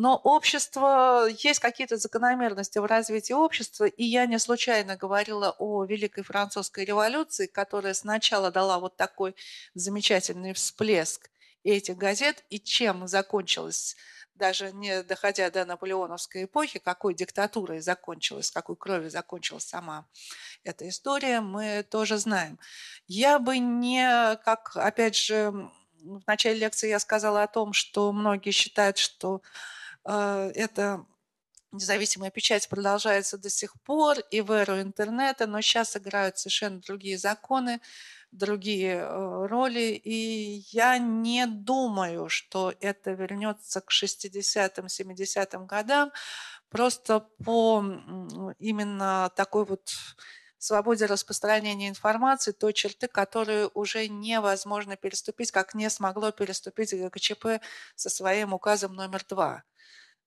Но общество, есть какие-то закономерности в развитии общества, и я не случайно говорила о Великой Французской революции, которая сначала дала вот такой замечательный всплеск этих газет, и чем закончилась даже не доходя до наполеоновской эпохи, какой диктатурой закончилась, какой кровью закончилась сама эта история, мы тоже знаем. Я бы не, как, опять же, в начале лекции я сказала о том, что многие считают, что это независимая печать продолжается до сих пор и в эру интернета, но сейчас играют совершенно другие законы, другие э, роли, и я не думаю, что это вернется к 60-м, 70-м годам, просто по именно такой вот свободе распространения информации, той черты, которую уже невозможно переступить, как не смогло переступить ГКЧП со своим указом номер два.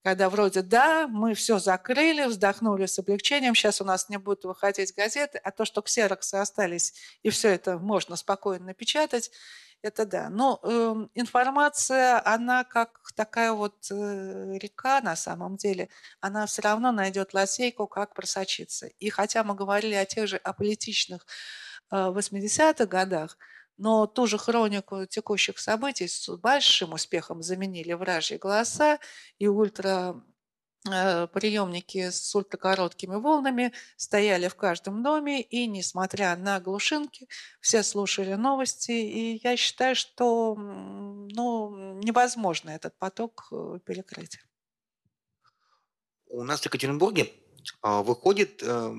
Когда вроде да, мы все закрыли, вздохнули с облегчением, сейчас у нас не будут выходить газеты, а то, что ксероксы остались, и все это можно спокойно напечатать, это да. Но э, информация, она как такая вот э, река на самом деле, она все равно найдет лазейку, как просочиться. И хотя мы говорили о тех же аполитичных э, 80-х годах, но ту же хронику текущих событий с большим успехом заменили вражьи голоса и ультра приемники с ультракороткими волнами стояли в каждом доме, и несмотря на глушинки, все слушали новости, и я считаю, что ну, невозможно этот поток э, перекрыть. У нас в Екатеринбурге а, выходит э,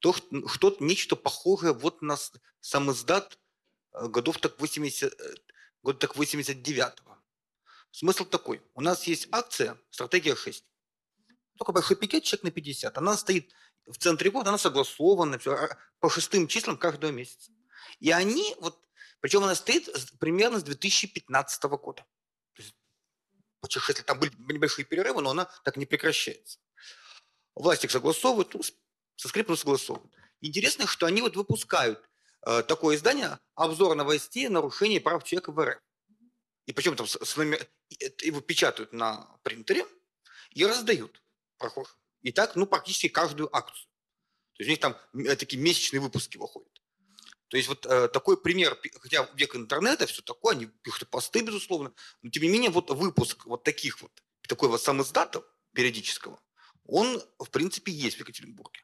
то, что-то, нечто похожее вот на сам издат Э, годов так 80, э, год так 89-го. Смысл такой. У нас есть акция «Стратегия 6». Только большой пикет, чек на 50. Она стоит в центре года, она согласована все, а, по шестым числам каждого месяца. И они, вот, причем она стоит примерно с 2015 года. То есть, почти, если там были небольшие перерывы, но она так не прекращается. Власть их согласовывает, ну, со скрипом согласовывают. Интересно, что они вот выпускают Э, такое издание «Обзор новостей нарушений прав человека в РФ». И причем там с, с номер... его печатают на принтере и раздают прохожим. И так, ну, практически каждую акцию. То есть у них там э, такие месячные выпуски выходят. То есть вот э, такой пример, хотя век интернета, все такое, они пишут посты, безусловно, но тем не менее вот выпуск вот таких вот, такой вот сам периодического, он, в принципе, есть в Екатеринбурге.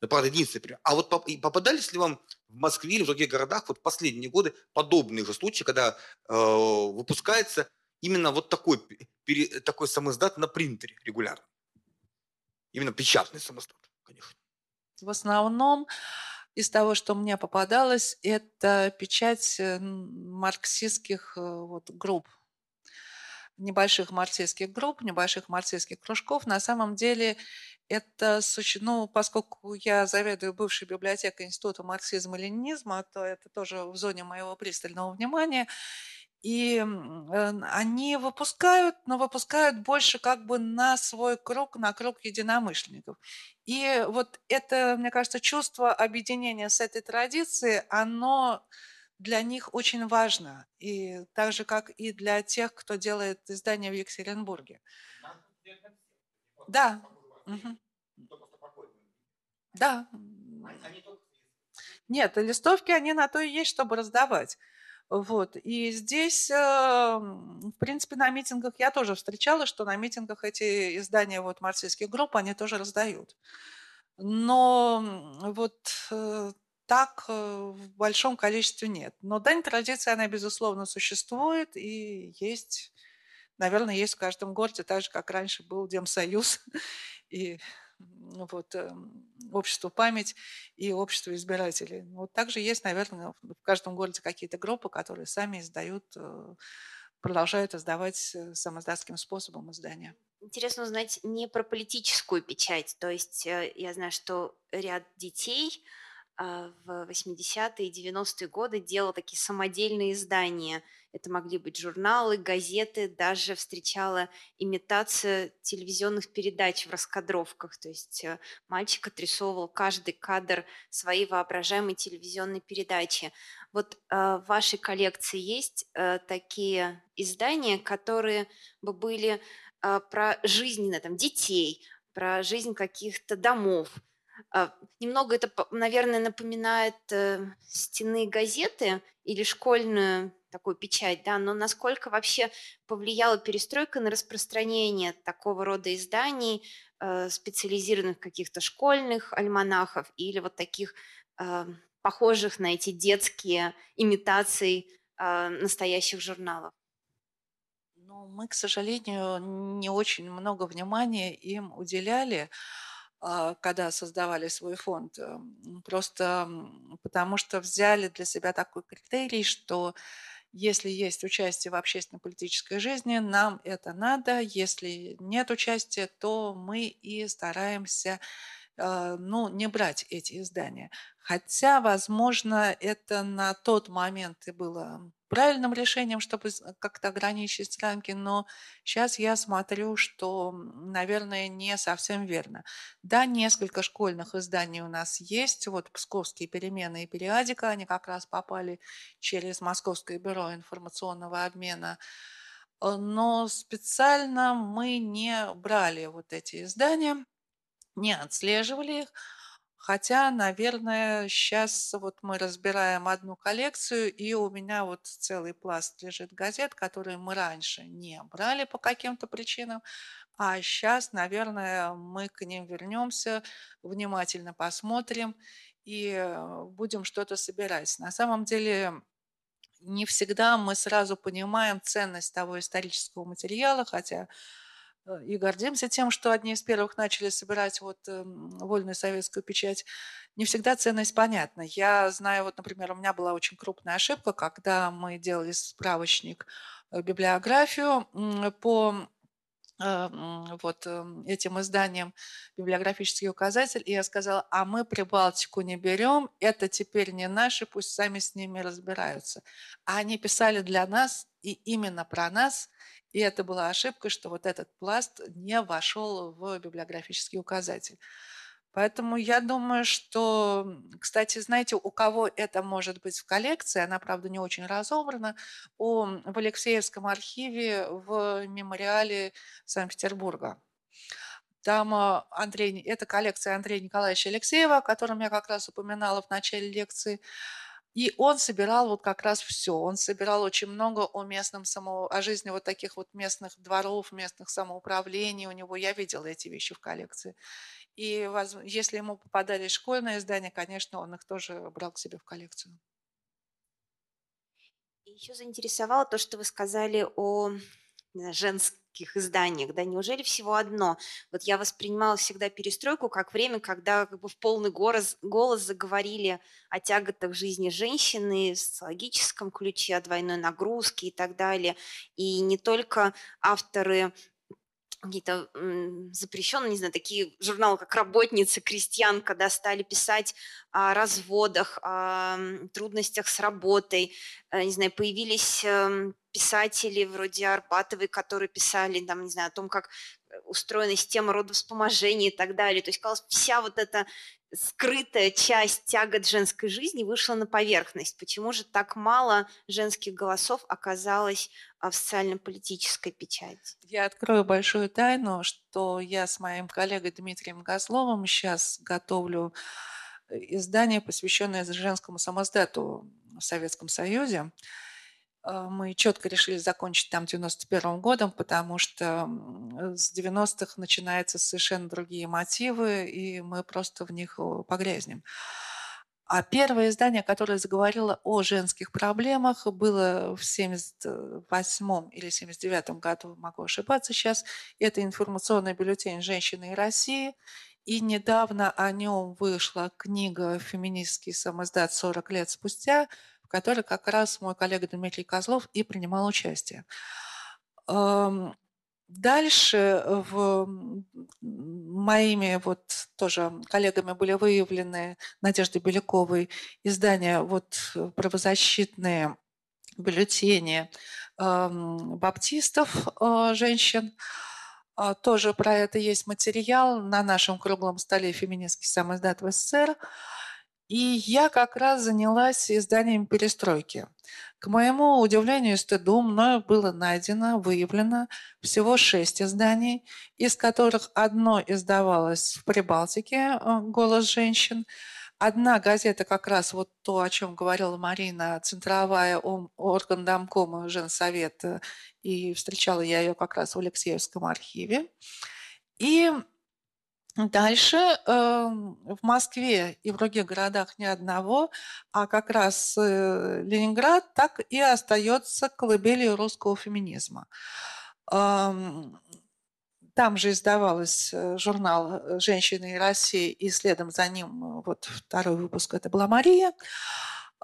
Это, правда, единственный пример. А вот попадались ли вам в Москве или в других городах вот последние годы подобные же случаи, когда э, выпускается именно вот такой, пере, такой самоздат на принтере регулярно? Именно печатный самоздат, конечно. В основном из того, что мне попадалось, это печать э, марксистских э, вот, групп, небольших марксистских групп, небольших марксистских кружков. На самом деле это, ну, поскольку я заведую бывшей библиотекой Института марксизма и ленинизма, то это тоже в зоне моего пристального внимания. И э, они выпускают, но выпускают больше как бы на свой круг, на круг единомышленников. И вот это, мне кажется, чувство объединения с этой традицией, оно для них очень важно. И так же, как и для тех, кто делает издание в Екатеринбурге. Да. Да. Нет, листовки, они на то и есть, чтобы раздавать. Вот. И здесь, эм, в принципе, на митингах я тоже встречала, что на митингах эти издания вот марксистских групп, они тоже раздают. Но вот э, так э, в большом количестве нет. Но дань традиции, она, безусловно, существует и есть, наверное, есть в каждом городе, так же, как раньше был Демсоюз и вот, эм, общество «Память» и общество избирателей. Вот также есть, наверное, в каждом городе какие-то группы, которые сами издают, э, продолжают издавать э, самоздатским способом издания. Интересно узнать не про политическую печать. То есть э, я знаю, что ряд детей в 80-е и 90-е годы делала такие самодельные издания. Это могли быть журналы, газеты, даже встречала имитация телевизионных передач в раскадровках. То есть э, мальчик отрисовывал каждый кадр своей воображаемой телевизионной передачи. Вот э, в вашей коллекции есть э, такие издания, которые бы были про жизнь там, детей, про жизнь каких-то домов, а, немного это, наверное, напоминает э, стены газеты или школьную такую печать, да, но насколько вообще повлияла перестройка на распространение такого рода изданий, э, специализированных каких-то школьных альманахов или вот таких э, похожих на эти детские имитации настоящих журналов? Ну, мы, к сожалению, не очень много внимания им уделяли. А, когда создавали свой фонд. Эм, просто потому что взяли для себя такой критерий, что если есть участие в общественно-политической жизни, нам это надо. Если нет участия, то мы и стараемся а, ну, не брать эти издания. Хотя, возможно, это на тот момент и было правильным решением, чтобы как-то ограничить рамки, но сейчас я смотрю, что, наверное, не совсем верно. Да, несколько школьных изданий у нас есть, вот «Псковские перемены» и «Периодика», они как раз попали через Московское бюро информационного обмена, э, но специально мы не брали вот эти издания, не отслеживали их, Хотя, наверное, сейчас вот мы разбираем одну коллекцию, и у меня вот целый пласт лежит газет, которые мы раньше не брали по каким-то причинам, а сейчас, наверное, мы к ним вернемся, внимательно посмотрим и э, будем что-то собирать. На самом деле не всегда мы сразу понимаем ценность того исторического материала, хотя и гордимся тем, что одни из первых начали собирать вот эм, вольную советскую печать. Не всегда ценность понятна. Я знаю, вот, например, у меня была очень крупная ошибка, когда мы делали справочник, э, библиографию по э, вот этим изданием библиографический указатель, и я сказала, а мы Прибалтику не берем, это теперь не наши, пусть сами с ними разбираются. А они писали для нас и именно про нас, и это была ошибка, что вот этот пласт не вошел в библиографический указатель. Поэтому я думаю, что, кстати, знаете, у кого это может быть в коллекции, она, правда, не очень разобрана, у, в Алексеевском архиве в мемориале Санкт-Петербурга. Там а, Андрей, это коллекция Андрея Николаевича Алексеева, о котором я как раз упоминала в начале лекции. И он собирал вот как раз все. Он собирал очень много о местном само... о жизни вот таких вот местных дворов, местных самоуправлений. У него я видела эти вещи в коллекции. И если ему попадались школьные издания, конечно, он их тоже брал к себе в коллекцию. Еще заинтересовало то, что вы сказали о женском таких изданиях, да, неужели всего одно? Вот я воспринимала всегда перестройку как время, когда как бы в полный голос, голос заговорили о тяготах жизни женщины в социологическом ключе, о двойной нагрузке и так далее. И не только авторы какие-то запрещенные, не знаю, такие журналы, как «Работница», «Крестьянка», да, стали писать о разводах, о трудностях с работой, э, не знаю, появились эм, писатели вроде Арбатовой, которые писали, там, не знаю, о том, как э, устроена система родовспоможения и так далее. То есть, казалось, вся вот эта скрытая часть тягот женской жизни вышла на поверхность. Почему же так мало женских голосов оказалось а, в социально-политической печати? Я открою большую тайну, что я с моим коллегой Дмитрием Козловым сейчас готовлю э, издание, посвященное женскому самоздату в Советском Союзе. А, мы четко решили закончить там 91 годом, потому что с 90-х начинаются совершенно другие мотивы, и мы просто в них погрязнем. А первое издание, которое заговорило о женских проблемах, было в 78 или 79 году, могу ошибаться сейчас. Это информационный бюллетень «Женщины и России». И недавно о нем вышла книга «Феминистский самоздат 40 лет спустя», которой как раз мой коллега Дмитрий Козлов и принимал участие. Дальше в моими вот тоже коллегами были выявлены Надежды Беляковой издания вот правозащитные бюллетени э, баптистов э, женщин. Э, тоже про это есть материал на нашем круглом столе «Феминистский самоиздат в СССР». И я как раз занялась изданием «Перестройки». К моему удивлению и стыду мною было найдено, выявлено всего шесть изданий, из которых одно издавалось в Прибалтике э, «Голос женщин», Одна газета как раз вот то, о чем говорила Марина, центровая орган домкома Женсовета, и встречала я ее как раз в Алексеевском архиве. И Дальше э, в Москве и в других городах ни одного, а как раз э, Ленинград так и остается колыбелью русского феминизма. Эм, там же издавалась э, журнал э, «Женщины и Россия», и следом за ним э, вот второй выпуск это была Мария.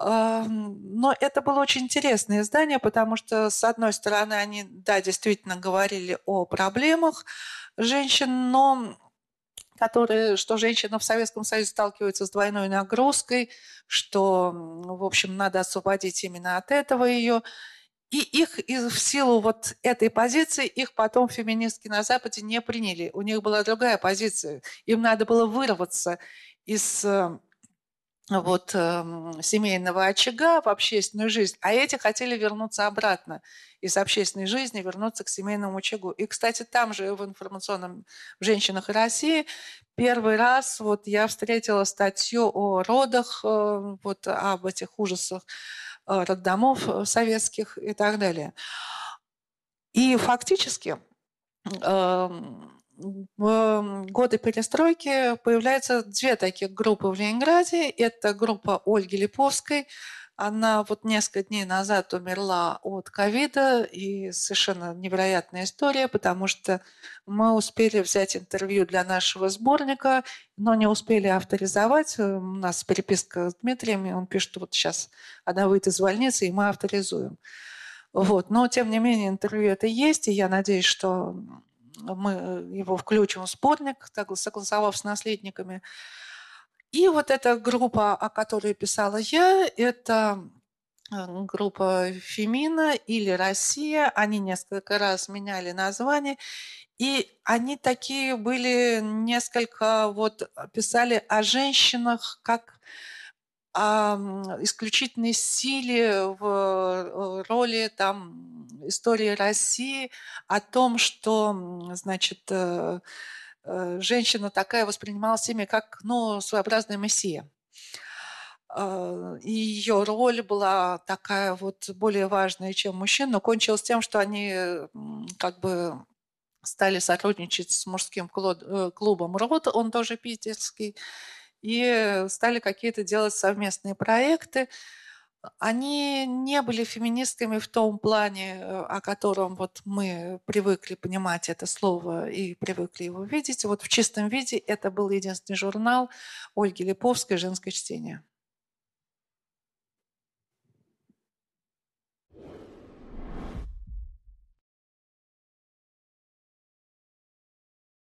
Но это было очень интересное издание, потому что, с одной стороны, они, да, действительно говорили о проблемах женщин, но которые, что женщина в Советском Союзе сталкивается с двойной нагрузкой, что, в общем, надо освободить именно от этого ее. И их в силу вот этой позиции, их потом феминистки на Западе не приняли. У них была другая позиция. Им надо было вырваться из э, вот, э, семейного очага в общественную жизнь, а эти хотели вернуться обратно из общественной жизни, вернуться к семейному очагу. И, кстати, там же в информационном в «Женщинах России» первый раз вот я встретила статью о родах, э, вот об этих ужасах э, роддомов э, советских и так далее. И фактически эм, в годы перестройки появляются две таких группы в Ленинграде. Это группа Ольги Липовской. Она вот несколько дней назад умерла от ковида, и совершенно невероятная история, потому что мы успели взять интервью для нашего сборника, но не успели авторизовать. У нас переписка с Дмитрием, и он пишет, что вот сейчас она выйдет из больницы, и мы авторизуем. Вот. Но, тем не менее, интервью это есть, и я надеюсь, что мы э, его включим в сборник, согласовав с наследниками. И вот эта группа, о которой писала я, это группа Фемина или Россия. Они несколько раз меняли название. И они такие были несколько, вот писали о женщинах как о исключительной силе в э, роли там истории России, о том, что, значит, э, э, женщина такая воспринималась ими как, ну, своеобразная мессия. И ее роль была такая вот более важная, чем мужчин, но кончилось тем, что они как бы стали сотрудничать с мужским клубом «Род», он тоже питерский, и стали какие-то делать совместные проекты. Они не были феминистками в том плане, э, о котором вот мы привыкли понимать это слово и привыкли его видеть. Вот в чистом виде это был единственный журнал Ольги Липовской «Женское чтение».